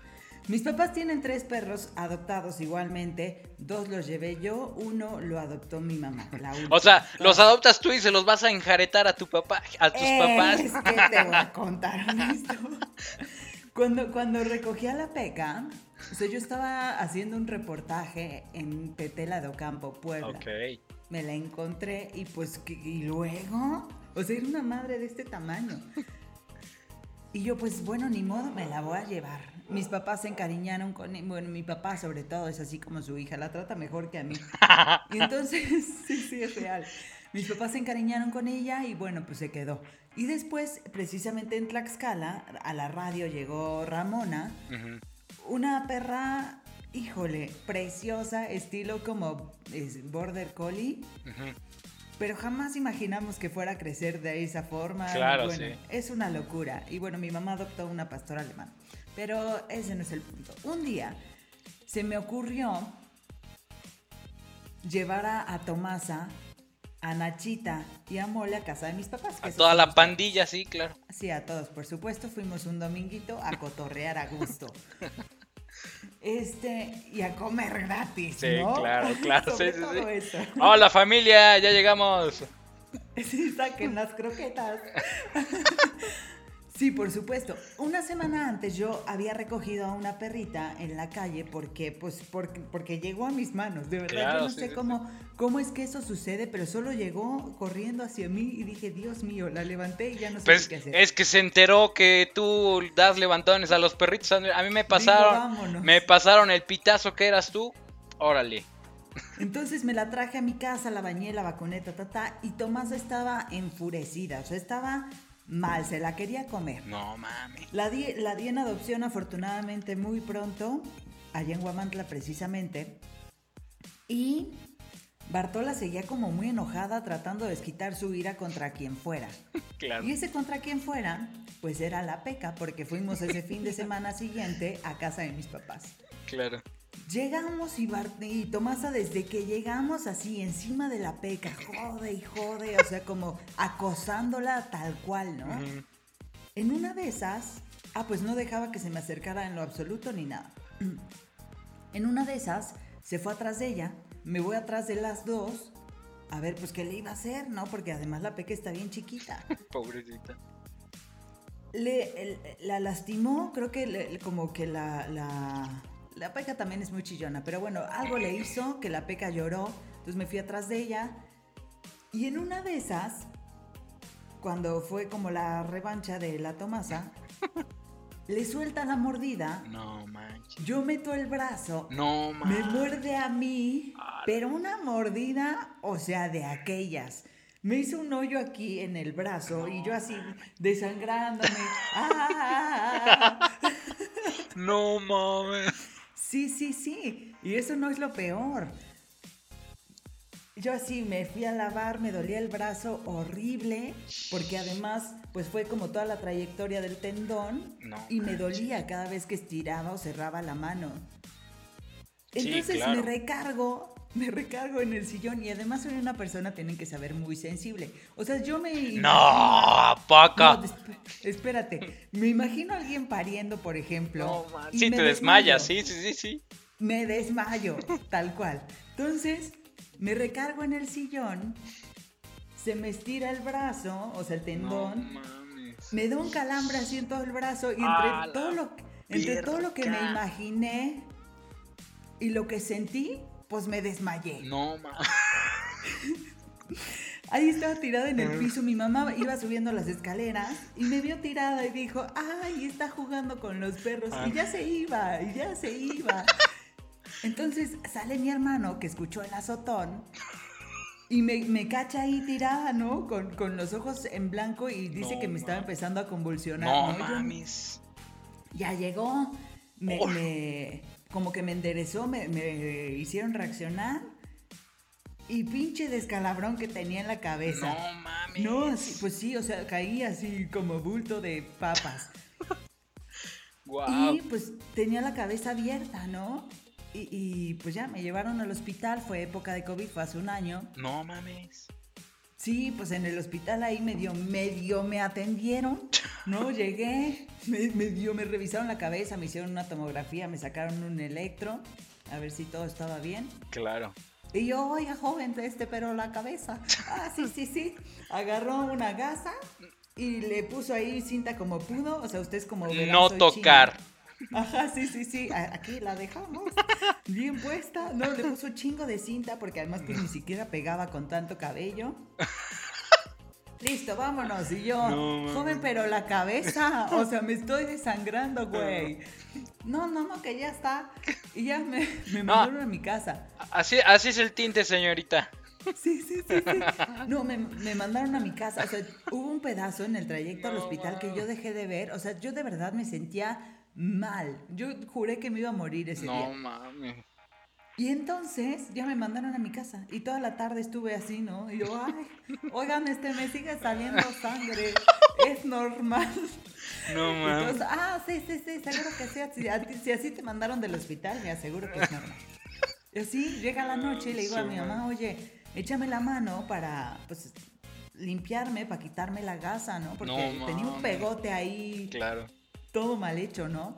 Mis papás tienen tres perros adoptados igualmente. Dos los llevé yo, uno lo adoptó mi mamá. o sea, los adoptas tú y se los vas a enjaretar a tu papá, a tus papás. Es que te voy a <laughs> contar esto. Cuando, cuando recogí a la peca, o sea, yo estaba haciendo un reportaje en Petela de Ocampo, Puebla. Me la encontré y pues, y luego, o sea, era una madre de este tamaño. Y yo, pues bueno, ni modo, me la voy a llevar mis papás se encariñaron con Bueno, mi papá sobre todo es así como su hija, la trata mejor que a mí. Y <laughs> entonces, <laughs> sí, sí, es real. Mis papás se encariñaron con ella y bueno, pues se quedó. Y después, precisamente en Tlaxcala, a la radio llegó Ramona, una perra, híjole, preciosa, estilo como Border Collie. Pero jamás imaginamos que fuera a crecer de esa forma. Claro, sí. Es una locura. Y bueno, mi mamá adoptó una pastora alemana. Pero ese no es el punto. Un día se me ocurrió llevar a, Tomasa, a Nachita y a Mole a casa de mis papás. a toda la pandilla, sí, claro. Sí, a todos, por supuesto. Fuimos un dominguito a cotorrear a gusto. <laughs> Este, y a comer gratis, Sí, ¿no? claro, <laughs> claro. Sobre sí, sí, sí. Hola familia, ya llegamos. <laughs> Sí, saquen las croquetas. Sí, por supuesto. Una semana antes yo había recogido a una perrita en la calle porque, pues, porque, porque llegó a mis manos. De verdad, Claro, yo no sí, sé sí, cómo, cómo es que eso sucede, pero solo llegó corriendo hacia mí y dije, Dios mío, la levanté y ya no sé Pues qué hacer. es que se enteró que tú das levantones a los perritos. A mí me pasaron, me pasaron el pitazo que eras tú. Órale. Entonces me la traje a mi casa, la bañé, la vacuné, ta, ta, ta, y Tomás estaba enfurecida, o sea, estaba mal, se la quería comer. No mames. La di, la di en adopción afortunadamente muy pronto, allá en Huamantla precisamente, y Bartola seguía como muy enojada tratando de desquitar su ira contra quien fuera. <laughs> Claro. Y ese contra quien fuera, pues era la peca, porque fuimos ese fin de semana siguiente a casa de mis papás. Claro. Llegamos y, y Tomasa desde que llegamos así encima de la peca, jode y jode, o sea, como acosándola tal cual, ¿no? En una de esas, ah, pues no dejaba que se me acercara en lo absoluto ni nada. En una de esas, se fue atrás de ella, me voy atrás de las dos, a ver, pues qué le iba a hacer, ¿no? Porque además la peca está bien chiquita. <laughs> Pobrecita. Le, la lastimó, creo que le- como que la, la, la peca también es muy chillona, pero bueno, algo le hizo que la peca lloró, entonces me fui atrás de ella y en una de esas, cuando fue como la revancha de la Tomasa, <laughs> le suelta la mordida, No manches. yo meto el brazo, No me manches. muerde a mí, Ah. pero una mordida, o sea, de aquellas. Me hizo un hoyo aquí en el brazo y yo así desangrándome. ¡Ah! <laughs> No mames. Sí, sí, sí. Y eso no es lo peor. Yo así me fui a lavar, me dolía el brazo horrible, porque además pues fue como toda la trayectoria del tendón No y me dolía cada vez que estiraba o cerraba la mano. Sí, Entonces claro. me recargo, me recargo en el sillón y además soy una persona tienen que saber muy sensible. O sea, yo me No, paca. No, espérate, me imagino a alguien pariendo, por ejemplo. No, Sí, te desmayas, sí, sí, sí, sí. me desmayo, tal cual. Entonces, me recargo en el sillón, se me estira el brazo, o sea, el No tendón, mames. me da un calambre así en todo el brazo y entre ¡A todo lo entre todo lo que me imaginé y lo que sentí, pues me desmayé. No mames. Ahí estaba tirada en el piso, mi mamá iba subiendo las escaleras y me vio tirada y dijo, ay, está jugando con los perros y ya se iba, y ya se iba. Entonces sale mi hermano que escuchó el azotón y me, me cacha ahí tirada, ¿no? Con, con los ojos en blanco y dice No que me estaba empezando a convulsionar. No ¿no? Mames. ya llegó, me, me- como que me enderezó, me, me hicieron reaccionar y pinche descalabrón que tenía en la cabeza. No mames. No, pues sí, o sea, caí así como bulto de papas. <laughs> Y pues tenía la cabeza abierta, ¿no? Y, y, pues ya me llevaron al hospital, fue época de COVID, fue hace un año. No mames. Sí, pues en el hospital ahí medio, medio me atendieron, ¿no? <laughs> Llegué, me- medio me revisaron la cabeza, me hicieron una tomografía, me sacaron un electro, a ver si todo estaba bien. Claro. Y yo, oiga, joven, este, pero la cabeza. <laughs> Ah, sí, sí, sí. Agarró una gasa y le puso ahí cinta como pudo. O sea, usted es como. No tocar. Ajá, sí, sí, sí. Aquí la dejamos. Bien puesta. No, le puso chingo de cinta porque además pues ni siquiera pegaba con tanto cabello. Listo, vámonos. Y yo, No, joven, pero la cabeza. O sea, me estoy desangrando, güey. No, no, no, que ya está. Y ya me, me mandaron a mi casa. Así, así es el tinte, señorita. Sí, sí, sí, sí. No, me, me mandaron a mi casa. O sea, hubo un pedazo en el trayecto al hospital que yo dejé de ver. O sea, yo de verdad me sentía mal. Yo juré que me iba a morir ese No día. mames. Y entonces ya me mandaron a mi casa. Y toda la tarde estuve así, ¿no? Y yo, ay, oigan, este me sigue saliendo sangre. Es normal. No mames. Entonces, ah, sí, sí, sí, seguro que sí. Si, a ti- si así te mandaron del hospital, me aseguro que es normal. Y así llega la noche y le digo a mi mamá, oye, échame la mano para, pues, limpiarme, para quitarme la gasa, ¿no? Porque No tenía un pegote ahí, Claro. Todo mal hecho, ¿no?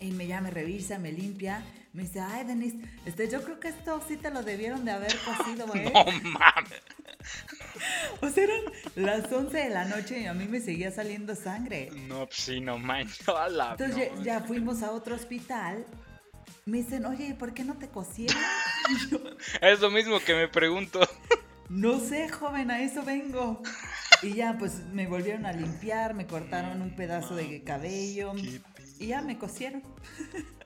Y me ya me revisa, me limpia. Me dice, ay, Denise, este, yo creo que esto sí te lo debieron de haber cocido, <laughs> ¿eh? No mames. <laughs> O sea, eran las 11 de la noche y a mí me seguía saliendo sangre. No, pues sí, no manches. a la Entonces no. ya, ya fuimos a otro hospital. Me dicen, oye, ¿y por qué no te cosieron? <laughs> Es lo mismo que me pregunto. No sé, joven, a eso vengo. Y ya, pues me volvieron a limpiar, me cortaron un pedazo de cabello y ya me cosieron.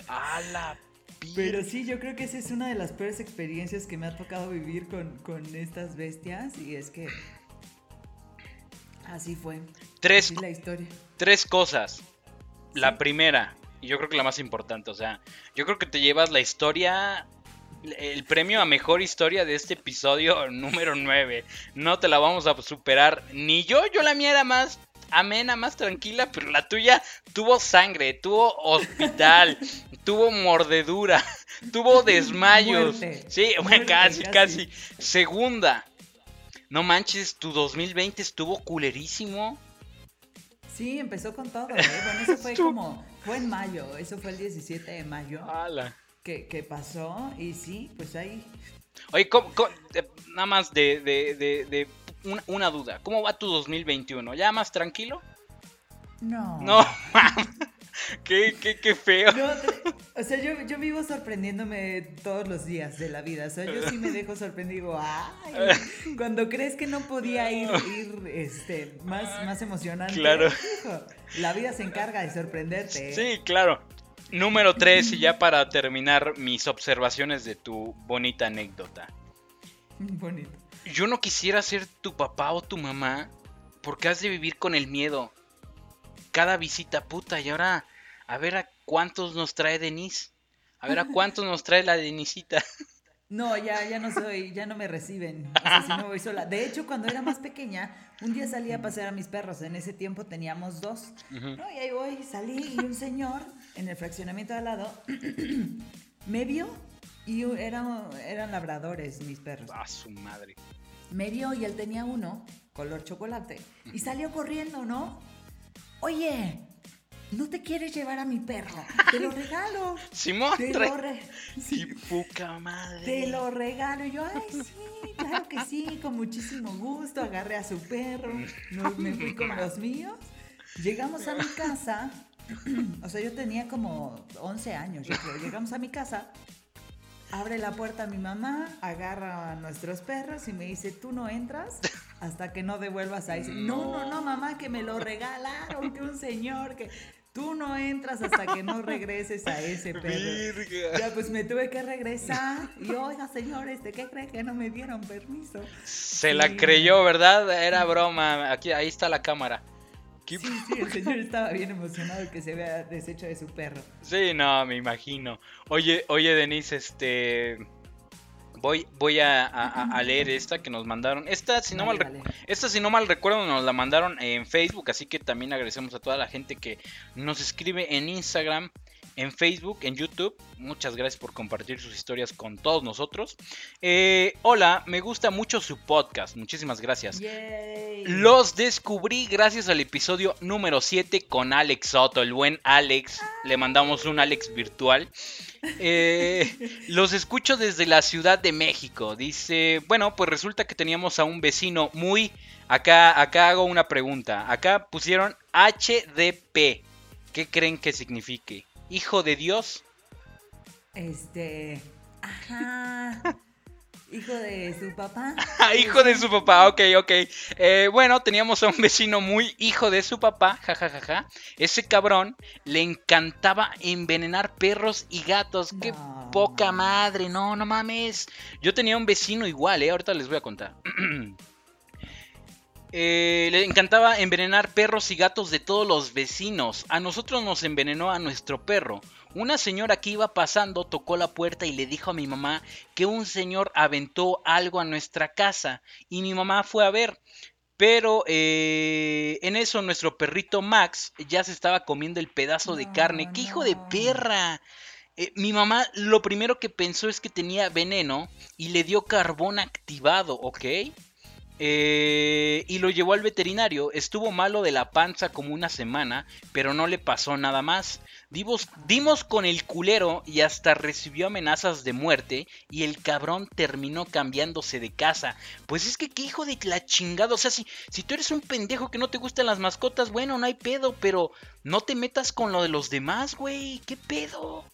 A la <laughs> Pero sí, yo creo que esa es una de las peores experiencias que me ha tocado vivir con, con estas bestias y es que así fue. Tres, Así es la historia. tres cosas. La primera, y yo creo que la más importante, o sea, yo creo que te llevas la historia, el premio a mejor historia de este episodio <laughs> número 9. No te la vamos a superar ni yo, yo la mía era más amena, más tranquila, pero la tuya tuvo sangre, tuvo hospital, <laughs> tuvo mordedura, <laughs> tuvo desmayos. Muerte. Sí, Muerte, casi, casi. casi. Segunda. No manches, tu 2020 estuvo culerísimo. Sí, empezó con todo. ¿eh? Bueno, eso fue como, fue en mayo, eso fue el 17 de mayo Ala. Que, que pasó y sí, pues ahí. Oye, ¿cómo- cómo- eh, nada más de, de, de, de una, una duda. ¿Cómo va tu 2021? ¿Ya más tranquilo? No. No, <laughs> qué, qué, qué feo. No, o sea, yo, yo vivo sorprendiéndome todos los días de la vida. O sea, yo sí me dejo sorprendido. Ay, cuando crees que no podía ir, ir este, más, más emocionante. Claro. hijo, la vida se encarga de sorprenderte. ¿eh? Sí, claro. Número 3, y ya para terminar mis observaciones de tu bonita anécdota. Bonito. Yo no quisiera ser tu papá o tu mamá porque has de vivir con el miedo. Cada visita puta y ahora a ver a cuántos nos trae Denise. A ver a <laughs> cuántos nos trae la Denisita. No, ya, ya no soy, ya no me reciben. O sea, si no voy sola. De hecho, cuando era más pequeña, un día salí a pasear a mis perros. En ese tiempo teníamos dos. No, y ahí voy, salí y un señor en el fraccionamiento de al lado <clears throat> me vio y eran, eran labradores mis perros. A su madre. Me vio y él tenía uno, color chocolate, y salió corriendo, ¿no? Oye, ¿no te quieres llevar a mi perro? Te lo regalo. Simón, Te trae- lo, re- Sí, poca madre. te lo regalo. Y yo, ay, sí, claro que sí, con muchísimo gusto. Agarré a su perro, me fui con los míos. Llegamos a mi casa, o sea, yo tenía como 11 años, yo creo. Llegamos a mi casa, abre la puerta mi mamá, agarra a nuestros perros y me dice, tú no entras hasta que no devuelvas a ese. No, no, no, mamá, que me lo regalaron, que un señor, que tú no entras hasta que no regreses a ese perro. Virga. Ya, pues me tuve que regresar. Y oiga, señores, ¿de qué cree que no me dieron permiso? Se la Sí. creyó, ¿verdad? Era broma. Aquí, ahí está la cámara. ¿Qué- Sí, sí, el señor estaba bien emocionado que se vea deshecho de su perro. Sí, no, me imagino. Oye, oye, Denise, este. Voy, voy a, a- a leer esta que nos mandaron. Esta, si no Vale, mal, vale. esta, si no mal recuerdo, nos la mandaron en Facebook, así que también agradecemos a toda la gente que nos escribe en Instagram, en Facebook, en YouTube. Muchas gracias por compartir sus historias con todos nosotros. Eh, hola, me gusta mucho su podcast. Muchísimas gracias. Yay. Los descubrí gracias al episodio número 7 con Alex Soto, el buen Alex. Le mandamos un Alex virtual. Eh, <laughs> los escucho desde la Ciudad de México. Dice, bueno, pues resulta que teníamos a un vecino muy... Acá, acá hago una pregunta. Acá pusieron HDP. ¿Qué creen que signifique? ¿Hijo de Dios? Este. Ajá. <laughs> Hijo de su papá. Ah, hijo de su papá, ok, ok. Eh, bueno, teníamos a un vecino muy hijo de su papá, jajajaja. Ese cabrón le encantaba envenenar perros y gatos. Qué poca madre, no, no mames. Yo tenía un vecino igual, eh, ahorita les voy a contar. <clears throat> Eh, le encantaba envenenar perros y gatos de todos los vecinos. A nosotros nos envenenó a nuestro perro. Una señora que iba pasando tocó la puerta y le dijo a mi mamá que un señor aventó algo a nuestra casa y mi mamá fue a ver. Pero eh, en eso nuestro perrito Max ya se estaba comiendo el pedazo de carne. ¡Qué hijo de perra! Eh, mi mamá lo primero que pensó es que tenía veneno y le dio carbón activado, ¿ok? Eh, y lo llevó al veterinario. Estuvo malo de la panza como una semana, pero no le pasó nada más. Dimos, dimos con el culero y hasta recibió amenazas de muerte y el cabrón terminó cambiándose de casa. Pues es que qué hijo de la chingada. O sea, si, tú eres un pendejo que no te gustan las mascotas, bueno, no hay pedo, pero no te metas con lo de los demás, güey. ¿Qué pedo?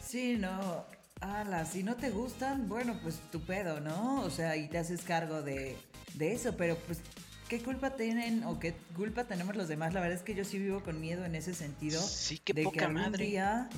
Sí, no. Ala, si no te gustan, bueno, pues tu pedo, ¿no? O sea, y te haces cargo de, de eso, pero pues, ¿qué culpa tienen o qué culpa tenemos los demás? La verdad es que yo sí vivo con miedo en ese sentido. Sí, qué de poca que algún madre. día,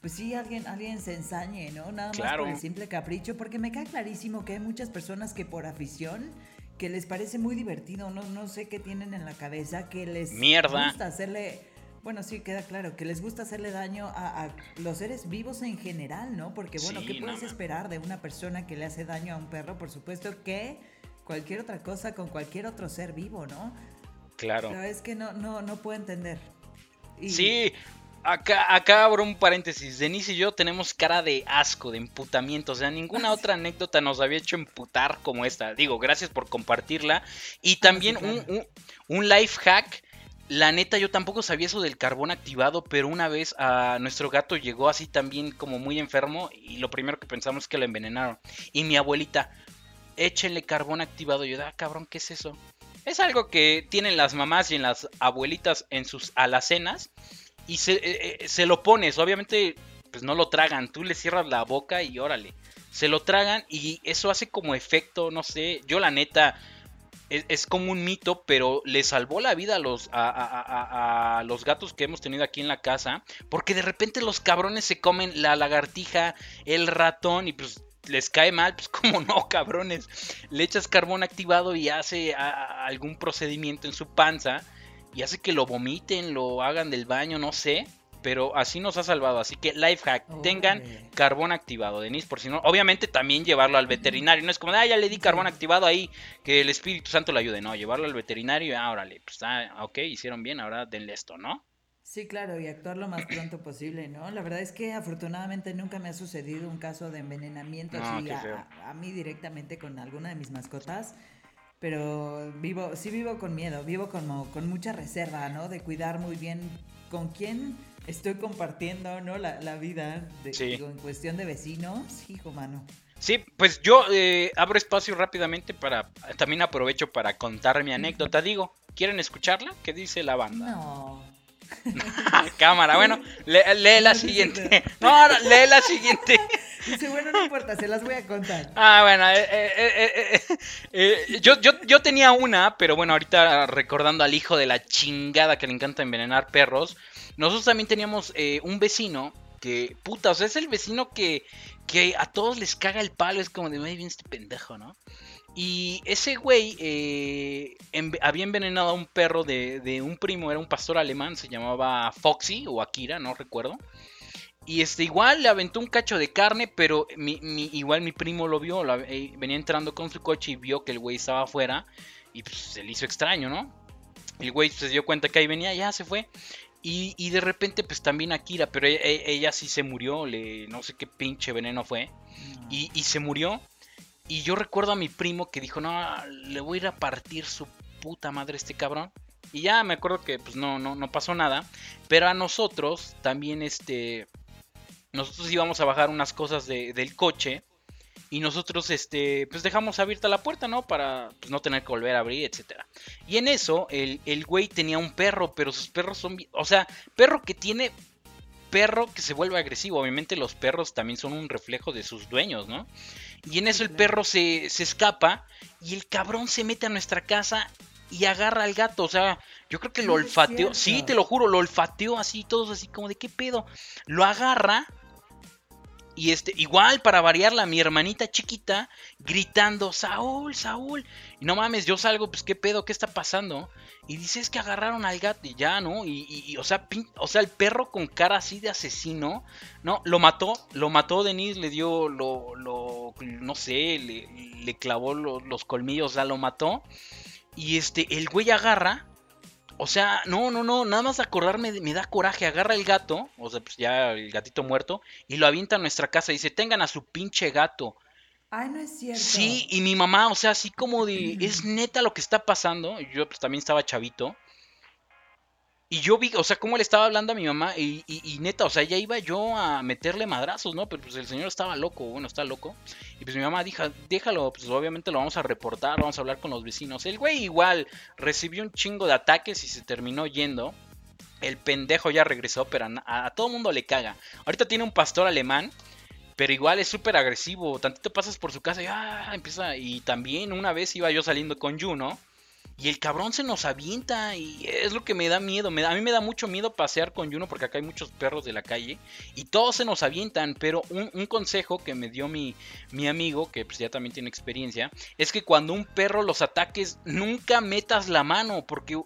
pues sí, alguien, alguien se ensañe, ¿no? Nada más por el simple capricho, porque me queda clarísimo que hay muchas personas que por afición que les parece muy divertido, no, no sé qué tienen en la cabeza, que les Mierda. gusta hacerle, bueno, sí, queda claro, que les gusta hacerle daño a, a los seres vivos en general, ¿no? Porque bueno, Sí, ¿qué puedes esperar de una persona que le hace daño a un perro? Por supuesto que cualquier otra cosa con cualquier otro ser vivo, ¿no? Claro. Pero es que no, no, no puedo entender. Y- Sí, acá, acá abro un paréntesis. Denise y yo tenemos cara de asco, de emputamiento. O sea, ninguna <laughs> otra anécdota nos había hecho emputar como esta. Digo, gracias por compartirla. Y también Ah, claro. un, un, un life hack. La neta, yo tampoco sabía eso del carbón activado, pero una vez a nuestro gato llegó así también como muy enfermo y lo primero que pensamos es que lo envenenaron. Y mi abuelita, échenle carbón activado. Y yo, ah, cabrón, ¿qué es eso? Es algo que tienen las mamás y en las abuelitas en sus alacenas y se, eh, eh, se lo pones. Obviamente, pues no lo tragan. Tú le cierras la boca y órale. Se lo tragan y eso hace como efecto, no sé. Yo la neta es, es como un mito, pero le salvó la vida a los, a- a- a los gatos que hemos tenido aquí en la casa. Porque de repente los cabrones se comen la lagartija, el ratón y pues les cae mal. Pues <laughs> como no, cabrones. Le echas carbón activado y hace a- a- algún procedimiento en su panza y hace que lo vomiten, lo hagan del baño, no sé. Pero así nos ha salvado. Así que life hack, tengan carbón activado, Denise, por si no. Obviamente también llevarlo al veterinario. No es como, ah, ya le di carbón activado ahí, que el Espíritu Santo le ayude. No, llevarlo al veterinario ah, órale, pues, ah, ok, hicieron bien, ahora denle esto, ¿no? Sí, claro, y actuar lo más pronto posible, ¿no? La verdad es que afortunadamente nunca me ha sucedido un caso de envenenamiento No, así a, a mí directamente con alguna de mis mascotas, pero vivo, sí vivo con miedo, vivo como con mucha reserva, ¿no? De cuidar muy bien con quién estoy compartiendo, ¿no? La, la vida, de, Sí. digo, en cuestión de vecinos, hijo, mano. Sí, pues yo eh, abro espacio rápidamente para. También aprovecho para contar mi anécdota. Digo, ¿quieren escucharla? ¿Qué dice la banda? No. <laughs> Cámara, bueno, le- lee la siguiente. <laughs> No, no, lee la siguiente. <laughs> Dice, bueno, no importa, se las voy a contar. Ah, bueno, eh, eh, eh, eh, eh, eh, yo, yo, yo tenía una, pero bueno, ahorita recordando al hijo de la chingada que le encanta envenenar perros, nosotros también teníamos eh, un vecino que, puta, o sea, es el vecino que, que a todos les caga el palo, es como de, ay, bien este pendejo, ¿no? Y ese güey eh, había envenenado a un perro de, de un primo, era un pastor alemán, se llamaba Foxy o Akira, no recuerdo. Y este igual le aventó un cacho de carne, pero mi, mi- igual mi primo lo vio, lo- eh, venía entrando con su coche y vio que el güey estaba afuera y pues se le hizo extraño, ¿no? El güey se dio cuenta que ahí venía, ya se fue. Y, y de repente pues también Akira, pero e- e- ella, sí se murió, le, no sé qué pinche veneno fue. Y, y se murió. Y yo recuerdo a mi primo que dijo, no, le voy a ir a partir su puta madre a este cabrón. Y ya me acuerdo que pues no, no, no pasó nada. Pero a nosotros también este... Nosotros íbamos a bajar unas cosas de- del coche. Y nosotros, este, pues dejamos abierta la puerta, ¿no? Para pues, no tener que volver a abrir, etcétera. Y en eso, el, el güey tenía un perro, pero sus perros son... O sea, perro que tiene... Perro que se vuelve agresivo. Obviamente los perros también son un reflejo de sus dueños, ¿no? Y en eso el perro se, se escapa y el cabrón se mete a nuestra casa y agarra al gato. O sea, yo creo que lo olfateó. Sí, te lo juro, lo olfateó así, todos así como de qué pedo. Lo agarra y este, igual para variarla, mi hermanita chiquita gritando, Saúl, Saúl. Y no mames, yo salgo, pues qué pedo, qué está pasando. Y dice, es que agarraron al gato ya, ¿no? Y, o, sea, pin- o sea, el perro con cara así de asesino, ¿no? Lo mató, lo mató Denise, le dio, lo, lo no sé, le, clavó lo- los colmillos, o sea, lo mató. Y este, el güey agarra, o sea, no, no, no, nada más acordarme me da coraje, agarra el gato, o sea, pues ya el gatito muerto, y lo avienta a nuestra casa y dice, tengan a su pinche gato. Ay, no es cierto. Sí, y mi mamá, o sea, así como de, es neta lo que está pasando. Yo pues también estaba chavito. Y yo vi, o sea, cómo le estaba hablando a mi mamá y, y, neta, o sea, ya iba yo a meterle madrazos, ¿no? Pero pues el señor estaba loco, bueno, está loco. Y pues mi mamá dijo, déjalo, pues obviamente lo vamos a reportar, vamos a hablar con los vecinos. El güey igual recibió un chingo de ataques y se terminó yendo. El pendejo ya regresó, pero a, todo mundo le caga. Ahorita tiene un pastor alemán pero igual es súper agresivo. Tantito pasas por su casa y ah, empieza. Y también una vez iba yo saliendo con Juno. Y el cabrón se nos avienta y es lo que me da miedo. Me a mí me da mucho miedo pasear con Juno porque acá hay muchos perros de la calle y todos se nos avientan. Pero un, consejo que me dio mi, mi amigo, que pues ya también tiene experiencia, es que cuando un perro los ataques, nunca metas la mano porque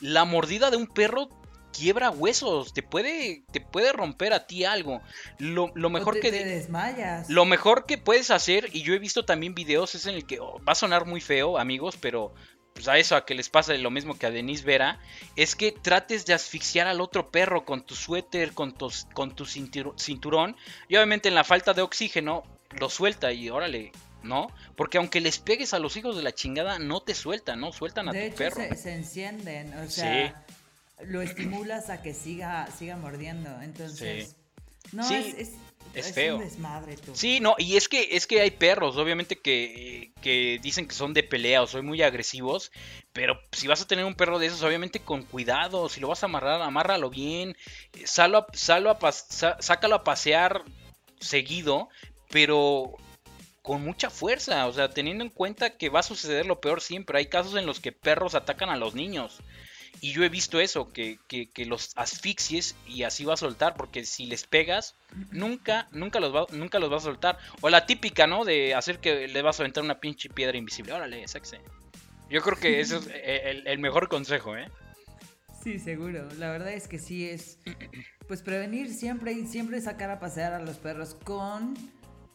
la mordida de un perro quiebra huesos, te puede, te puede romper a ti algo. Lo, mejor que... Te desmayas. Lo mejor que puedes hacer, y yo he visto también videos, es en el que oh, va a sonar muy feo, amigos, pero pues a eso, a que les pasa lo mismo que a Denise Vera, es que trates de asfixiar al otro perro con tu suéter, con tu, con tu cinturón, y obviamente en la falta de oxígeno lo suelta y órale, ¿no? Porque aunque les pegues a los hijos de la chingada, no te sueltan, ¿no? Sueltan a tu perro. Se, se encienden, o sea, lo estimulas a que siga, siga mordiendo. Entonces, no, es, es, feo. Un desmadre, tú. Sí, no, y es que, es que hay perros, obviamente, que, que dicen que son de pelea o son muy agresivos. Pero si vas a tener un perro de esos, obviamente con cuidado. Si lo vas a amarrar, amárralo bien. Salo a, sácalo a pasear seguido. Pero con mucha fuerza, o sea, teniendo en cuenta que va a suceder lo peor siempre. Hay casos en los que perros atacan a los niños. Y yo he visto eso, que, los asfixies y así va a soltar, porque si les pegas, nunca, nunca los, va, nunca los va a soltar. O la típica, ¿no? De hacer que le vas a aventar una pinche piedra invisible. Órale, sexe. Yo creo que ese es el mejor consejo, ¿eh? Sí, seguro. La verdad es que sí es, pues prevenir siempre y siempre sacar a pasear a los perros con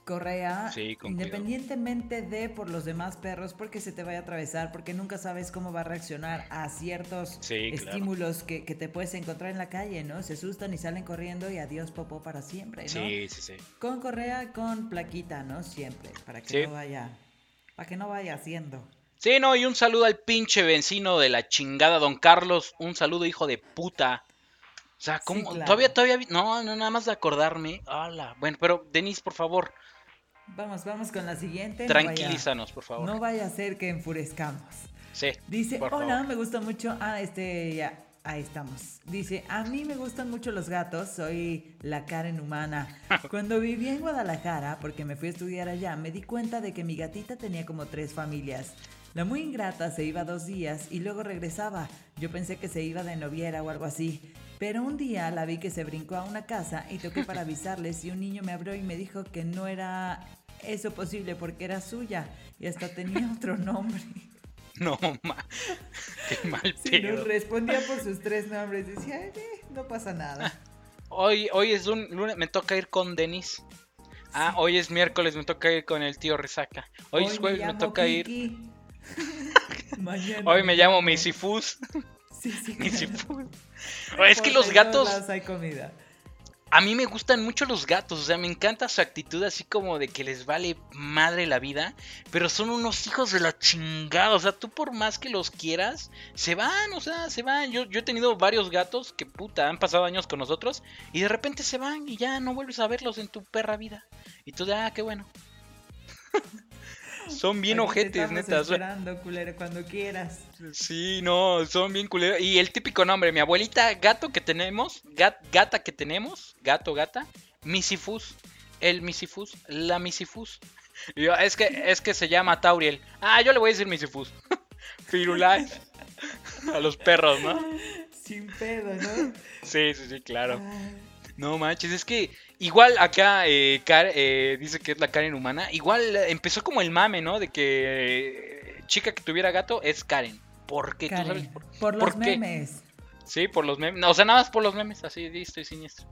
correa, independientemente de por los demás perros, porque se te vaya a atravesar, porque nunca sabes cómo va a reaccionar a ciertos estímulos que, te puedes encontrar en la calle, ¿no? Se asustan y salen corriendo y adiós popó para siempre, ¿no? Sí, sí, sí. Con correa, con plaquita, ¿no? Siempre, para que no vaya, para que no vaya haciendo. Sí, no, y un saludo al pinche vecino de la chingada, don Carlos, un saludo hijo de puta. O sea, ¿cómo? Todavía, todavía, no, no, nada más de acordarme. Hola. Bueno, pero Denis, por favor, Vamos, vamos con la siguiente. Tranquilízanos, por favor. No vaya a ser que enfurezcamos. Sí. Dice, hola, me gusta mucho. Ah, este, ya, ahí estamos. Dice, a mí me gustan mucho los gatos, soy la Karen humana. <laughs> Cuando viví en Guadalajara, porque me fui a estudiar allá, me di cuenta de que mi gatita tenía como tres familias. La muy ingrata se iba dos días y luego regresaba. Yo pensé que se iba de noviera o algo así. Pero un día la vi que se brincó a una casa y toqué para avisarles y un niño me abrió y me dijo que no era eso posible porque era suya y hasta tenía <laughs> otro nombre. No, ma. Qué mal sí, nos respondía por sus tres nombres. Decía, eh, no pasa nada. <laughs> Hoy, hoy es un lunes, me toca ir con Denis. Ah, hoy es miércoles, me toca ir con el tío Resaca. Hoy, es jueves, me, toca ir. <laughs> hoy me llamo Misifus. Sí, sí. <laughs> es que los gatos. Hay comida a mí me gustan mucho los gatos, o sea, me encanta su actitud así como de que les vale madre la vida, pero son unos hijos de la chingada, o sea, tú por más que los quieras, se van, o sea, se van. Yo, yo he tenido varios gatos que puta, han pasado años con nosotros y de repente se van y ya no vuelves a verlos en tu perra vida. Y tú de, ah, qué bueno. <laughs> Son bien ojetes, neta. esperando, culero, cuando quieras. Sí, no, son bien culeros. Y el típico nombre, mi abuelita, gato que tenemos, gata que tenemos, gato, gata, Misifus. El Misifus, la Misifus. yo, es que, es que se llama Tauriel. Ah, yo le voy a decir Misifus. <laughs> Firulais. a los perros, ¿no? Sin pedo, ¿no? Sí, sí, sí, claro. No manches, es que igual acá eh, eh, dice que es la Karen humana. Igual empezó como el mame, ¿no? De que eh, chica que tuviera gato es Karen. ¿Por qué? por, los memes. Sí, por los memes. o sea, nada más por los memes, así estoy siniestro.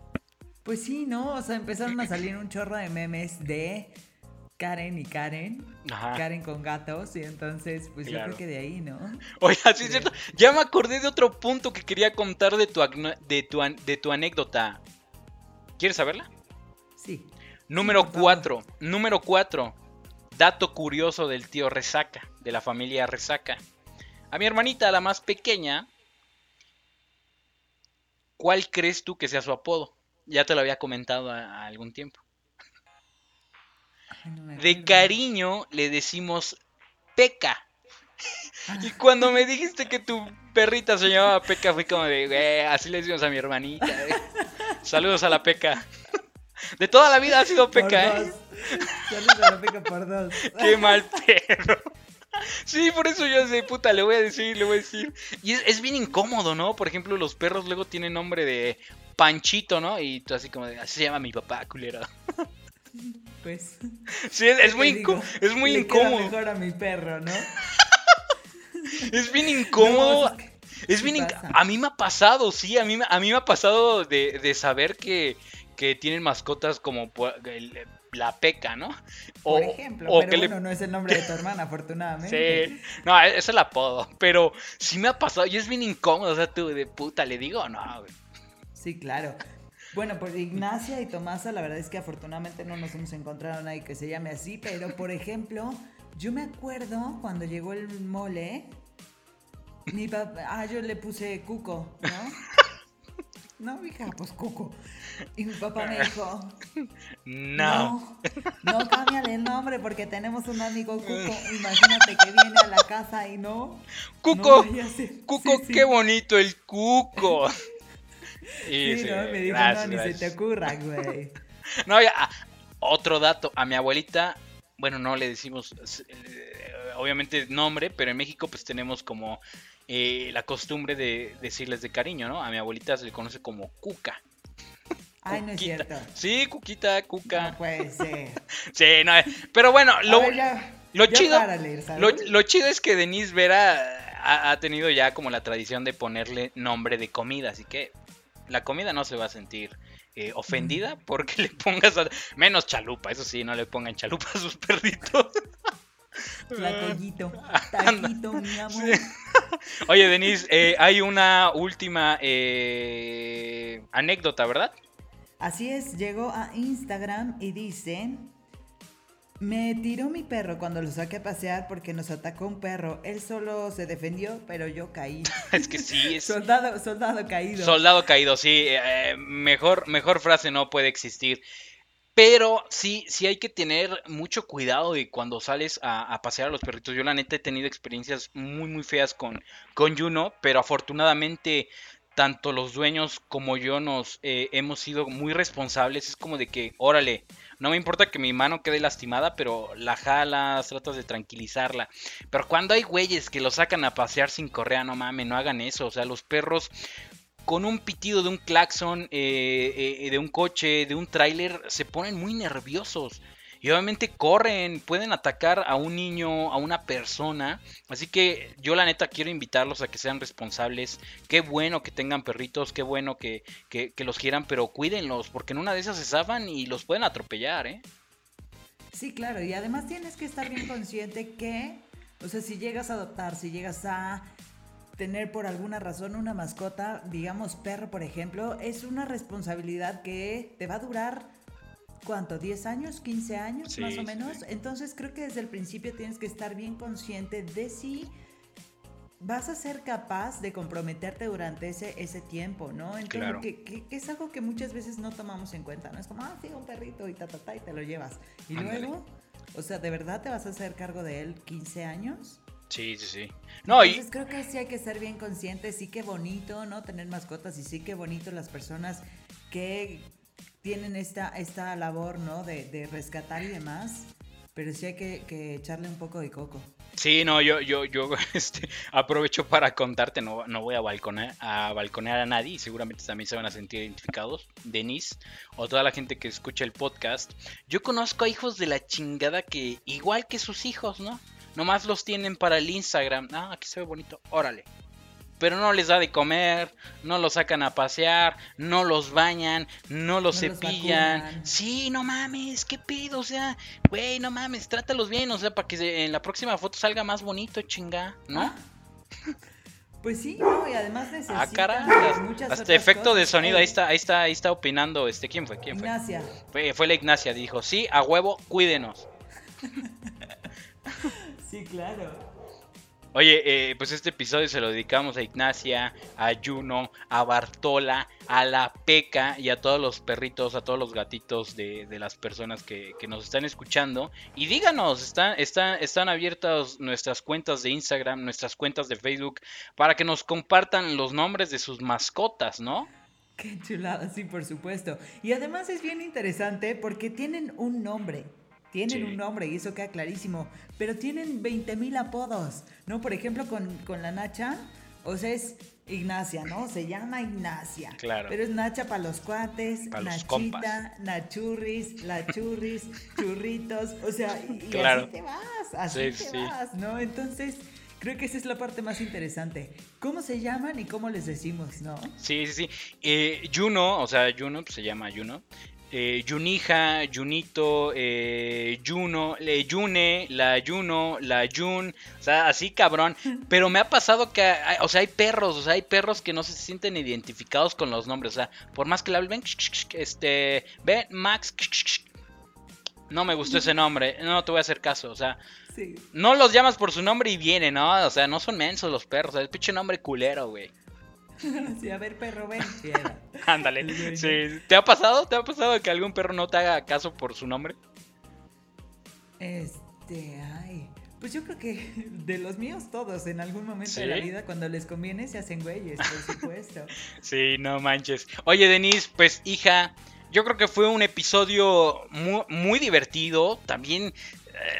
Pues sí, ¿no? O sea, empezaron a salir un chorro de memes de Karen y Karen. Karen con gatos. Y entonces, pues yo creo que de ahí, ¿no? Oye, sí es cierto. Ya me acordé de otro punto que quería contar de tu, de tu, de tu anécdota. ¿Quieres saberla? Sí. Número 4. Número 4. dato curioso del tío Resaca, de la familia Resaca. A mi hermanita, la más pequeña, ¿cuál crees tú que sea su apodo? Ya te lo había comentado a, algún tiempo. de cariño le decimos Peca. Y cuando me dijiste que tu perrita se llamaba Peca, fui como de, así le decimos a mi hermanita. <laughs> Saludos a la Peca. De toda la vida ha sido Peca, ¿eh? Saludos a la Peca por dos. Qué mal perro. Sí, por eso yo sé, puta, le voy a decir, le voy a decir. Y es, bien incómodo, ¿no? Por ejemplo, los perros luego tienen nombre de Panchito, ¿no? Y tú así como de, así se llama mi papá, culero. Pues. Sí, es, muy, es muy incómodo. mejor a mi perro, ¿no? <laughs> es bien incómodo. es, bien A mí me ha pasado, sí, a mí, a mí me ha pasado de, de saber que, que tienen mascotas como la peca, ¿no? O, Por ejemplo, pero bueno, no es el nombre de tu hermana, afortunadamente. <laughs> Sí, no, es el apodo, pero sí me ha pasado y es bien incómodo, o sea, tú de puta, ¿le digo o no? Sí, claro. Bueno, por Ignacia y Tomasa, la verdad es que afortunadamente no nos hemos encontrado a nadie que se llame así, pero por ejemplo, yo me acuerdo cuando llegó el mole, mi papá, ah, yo le puse Cuco, ¿no? No, hija, pues Cuco. Y mi papá me dijo, no, no, no cámbiale el nombre porque tenemos un amigo Cuco. Imagínate que viene a la casa y no. Cuco, Cuco, qué bonito el Cuco. <laughs> Y sí, no, me dijo, no, ni se te ocurra, güey. <laughs> No, ya, ah, otro dato, a mi abuelita, bueno, no le decimos, eh, obviamente nombre, pero en México pues tenemos como eh, la costumbre de decirles de cariño, ¿no? A mi abuelita se le conoce como Cuca. Ay, no es cierto. Sí, Cuquita, Cuca. No puede ser. <laughs> sí, no, pero bueno, lo, lo chido, lo, chido es que Denise Vera ha, tenido ya como la tradición de ponerle nombre de comida, así que la comida no se va a sentir eh, ofendida porque <laughs> le pongas menos chalupa, eso sí, no le pongan chalupa a sus perritos. <laughs> <laughs> Tlacoyito, <laughs> taquito, mi amor. <laughs> Oye, Denise, eh, hay una última eh, anécdota, ¿verdad? Así es, llegó a Instagram y dice, me tiró mi perro cuando lo saqué a pasear porque nos atacó un perro. Él solo se defendió, pero yo caí. es que sí, es... soldado, soldado caído. Soldado caído, sí. Eh, mejor, mejor frase no puede existir. Pero sí, sí hay que tener mucho cuidado de cuando sales a, pasear a los perritos. Yo la neta he tenido experiencias muy, muy feas con, con Juno, pero afortunadamente tanto los dueños como yo nos eh, hemos sido muy responsables. Es como de que, órale, no me importa que mi mano quede lastimada, pero la jalas, tratas de tranquilizarla. Pero cuando hay güeyes que lo sacan a pasear sin correa, no mames, no hagan eso. O sea, los perros con un pitido de un claxon, eh, eh, de un coche, de un tráiler, se ponen muy nerviosos. Y obviamente corren, pueden atacar a un niño, a una persona. Así que yo la neta quiero invitarlos a que sean responsables. Qué bueno que tengan perritos, qué bueno que, que, los quieran, pero cuídenlos, porque en una de esas se zafan y los pueden atropellar, ¿eh? Sí, claro, y además tienes que estar bien consciente que, o sea, si llegas a adoptar, si llegas a tener por alguna razón una mascota, digamos perro por ejemplo, es una responsabilidad que te va a durar, ¿cuánto? ¿10 años? ¿15 años más o menos? Entonces creo que desde el principio tienes que estar bien consciente de si vas a ser capaz de comprometerte durante ese, ese tiempo, ¿no? Entonces, que, es algo que muchas veces no tomamos en cuenta, ¿no? Es como, ah, sí, un perrito y ta, ta, ta, y te lo llevas. Y luego, o sea, ¿de verdad te vas a hacer cargo de él 15 años? Sí, sí, sí. No, Entonces creo que sí hay que ser bien conscientes, sí que bonito, ¿no? Tener mascotas y sí que bonito las personas que tienen esta, esta labor, ¿no? De, rescatar y demás, pero sí hay que, echarle un poco de coco. Sí, no, yo, yo, yo <laughs> este, aprovecho para contarte, no, no voy a balconear, a balconear a nadie y seguramente también se van a sentir identificados, Denise, o toda la gente que escucha el podcast. Yo conozco a hijos de la chingada que, igual que sus hijos, ¿no? Nomás los tienen para el Instagram. Ah, aquí se ve bonito. Órale. Pero no les da de comer, no los sacan a pasear, no los bañan, no los cepillan. sí, no mames, qué pedo, o sea, güey, no mames, trátalos bien, o sea, para que en la próxima foto salga más bonito, chinga, ¿no? Ah. <laughs> Pues sí, no, y además necesitan ah, caray, muchas hasta efecto de sonido, ahí está, ahí está, ahí está opinando, este, ¿quién fue? ¿Quién Ignacia. Fue, fue la Ignacia, dijo, sí, a huevo, cuídenos. <laughs> Sí, claro. Oye, eh, pues este episodio se lo dedicamos a Ignacia, a Juno, a Bartola, a la Peca y a todos los perritos, a todos los gatitos de, las personas que, nos están escuchando. Y díganos, están, están, están abiertas nuestras cuentas de Instagram, nuestras cuentas de Facebook, para que nos compartan los nombres de sus mascotas, ¿no? Qué chulada, sí, por supuesto. Y además es bien interesante porque tienen un nombre. Tienen un nombre y eso queda clarísimo. Pero tienen 20 mil apodos, ¿no? Por ejemplo, con, la Nacha, o sea, es Ignacia, ¿no? Se llama Ignacia. Claro. Pero es Nacha para los cuates, Nachita, Nachurris, La Churris, <laughs> Churritos. O sea, y, así te vas, así te vas, ¿no? Entonces. Creo que esa es la parte más interesante. ¿Cómo se llaman y cómo les decimos, no? Sí, sí, sí. Eh, Juno, o sea, Juno pues, se llama Juno eh, Junija, Junito, eh, Juno, le June, la Juno, la Jun, o sea, así cabrón. <laughs> Pero me ha pasado que, o sea, hay perros, o sea, hay perros que no se sienten identificados con los nombres, o sea, por más que le hablen, este, ven, Max, no me gustó ese <laughs> nombre, no te voy a hacer caso, o sea, no los llamas por su nombre y vienen, ¿no? O sea, no son mensos los perros, o sea, el pinche nombre culero, güey. <laughs> sí, a ver, perro, ven. <laughs> Ándale. Sí. ¿Te ha pasado? ¿Te ha pasado que algún perro no te haga caso por su nombre? Este, ay. Pues yo creo que <laughs> de los míos todos, en algún momento de la vida, cuando les conviene, se hacen güeyes, por supuesto. sí, no manches. Oye, Denise, pues hija, yo creo que fue un episodio muy, muy divertido. También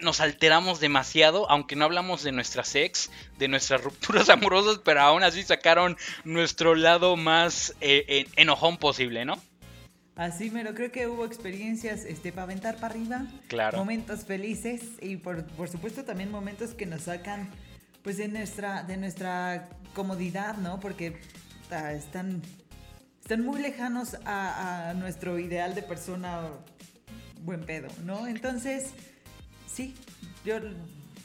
nos alteramos demasiado, aunque no hablamos de nuestras ex, de nuestras rupturas <laughs> amorosas, pero aún así sacaron nuestro lado más eh, enojón posible, ¿no? Así, pero creo que hubo experiencias este, para aventar para arriba. Claro. Momentos felices y por, supuesto también momentos que nos sacan pues de nuestra, de nuestra comodidad, ¿no? Porque están, están muy lejanos a, a nuestro ideal de persona buen pedo, ¿no? Entonces, sí, yo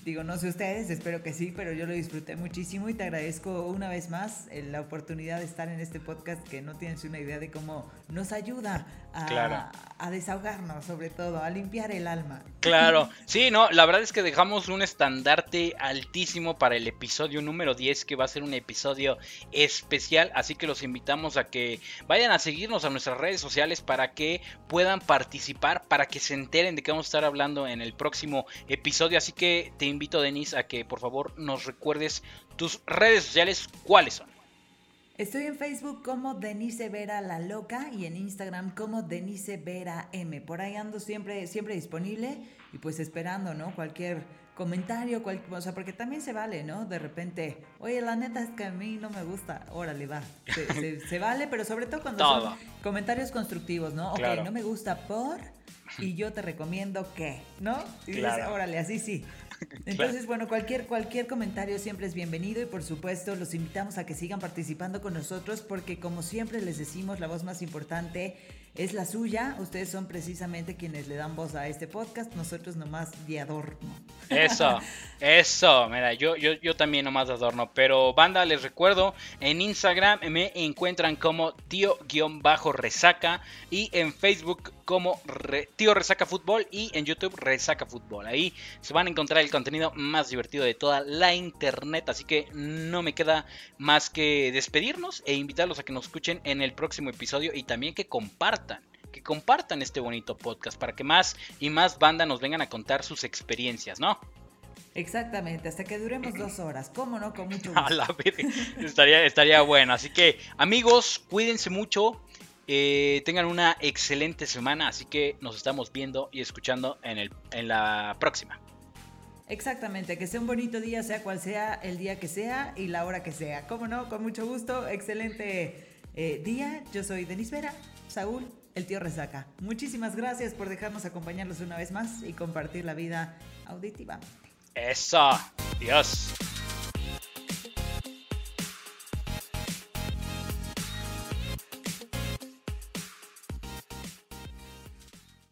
digo, no sé ustedes, espero que sí, pero yo lo disfruté muchísimo y te agradezco una vez más la oportunidad de estar en este podcast que no tienes una idea de cómo nos ayuda a, desahogarnos, sobre todo, a limpiar el alma. Claro, <laughs> sí, no, la verdad es que dejamos un estandarte altísimo para el episodio número 10, que va a ser un episodio especial, así que los invitamos a que vayan a seguirnos a nuestras redes sociales para que puedan participar, para que se enteren de qué vamos a estar hablando en el próximo episodio, así que te invito, Denise, a que por favor nos recuerdes tus redes sociales, ¿cuáles son? Estoy en Facebook como Denise Vera La Loca y en Instagram como Denise Vera M. Por ahí ando siempre, siempre disponible y pues esperando, ¿no? Cualquier comentario, cualquier, o sea, porque también se vale, ¿no? De repente, oye, la neta es que a mí no me gusta, órale, va. Se, <laughs> vale, pero sobre todo cuando son comentarios constructivos, ¿no? Ok, no me gusta por y yo te recomiendo que, ¿no? Y dices, órale, así sí. <laughs> Entonces, bueno, cualquier, cualquier comentario siempre es bienvenido y por supuesto los invitamos a que sigan participando con nosotros porque como siempre les decimos, la voz más importante es la suya. Ustedes son precisamente quienes le dan voz a este podcast, nosotros nomás de adorno. Eso, <laughs> eso, mira, yo, yo, yo también nomás de adorno. Pero banda, les recuerdo, en Instagram me encuentran como tío-resaca y en Facebook como tío resaca fútbol y en YouTube resaca fútbol. Ahí se van a encontrar el contenido más divertido de toda la internet. Así que no me queda más que despedirnos e invitarlos a que nos escuchen en el próximo episodio y también que compartan que compartan este bonito podcast para que más y más bandas nos vengan a contar sus experiencias, ¿no? Exactamente, hasta que duremos dos horas. ¿Cómo no? Con mucho <laughs> gusto. estaría, estaría bueno. Así que, amigos, cuídense mucho. Eh, tengan una excelente semana. Así que nos estamos viendo y escuchando en, el, en la próxima. Exactamente, que sea un bonito día, sea cual sea el día que sea y la hora que sea. ¿Cómo no? Con mucho gusto. Excelente eh, día. Yo soy Denis Vera. Saúl, el tío Resaca. Muchísimas gracias por dejarnos acompañarlos una vez más y compartir la vida auditiva. Eso, Dios.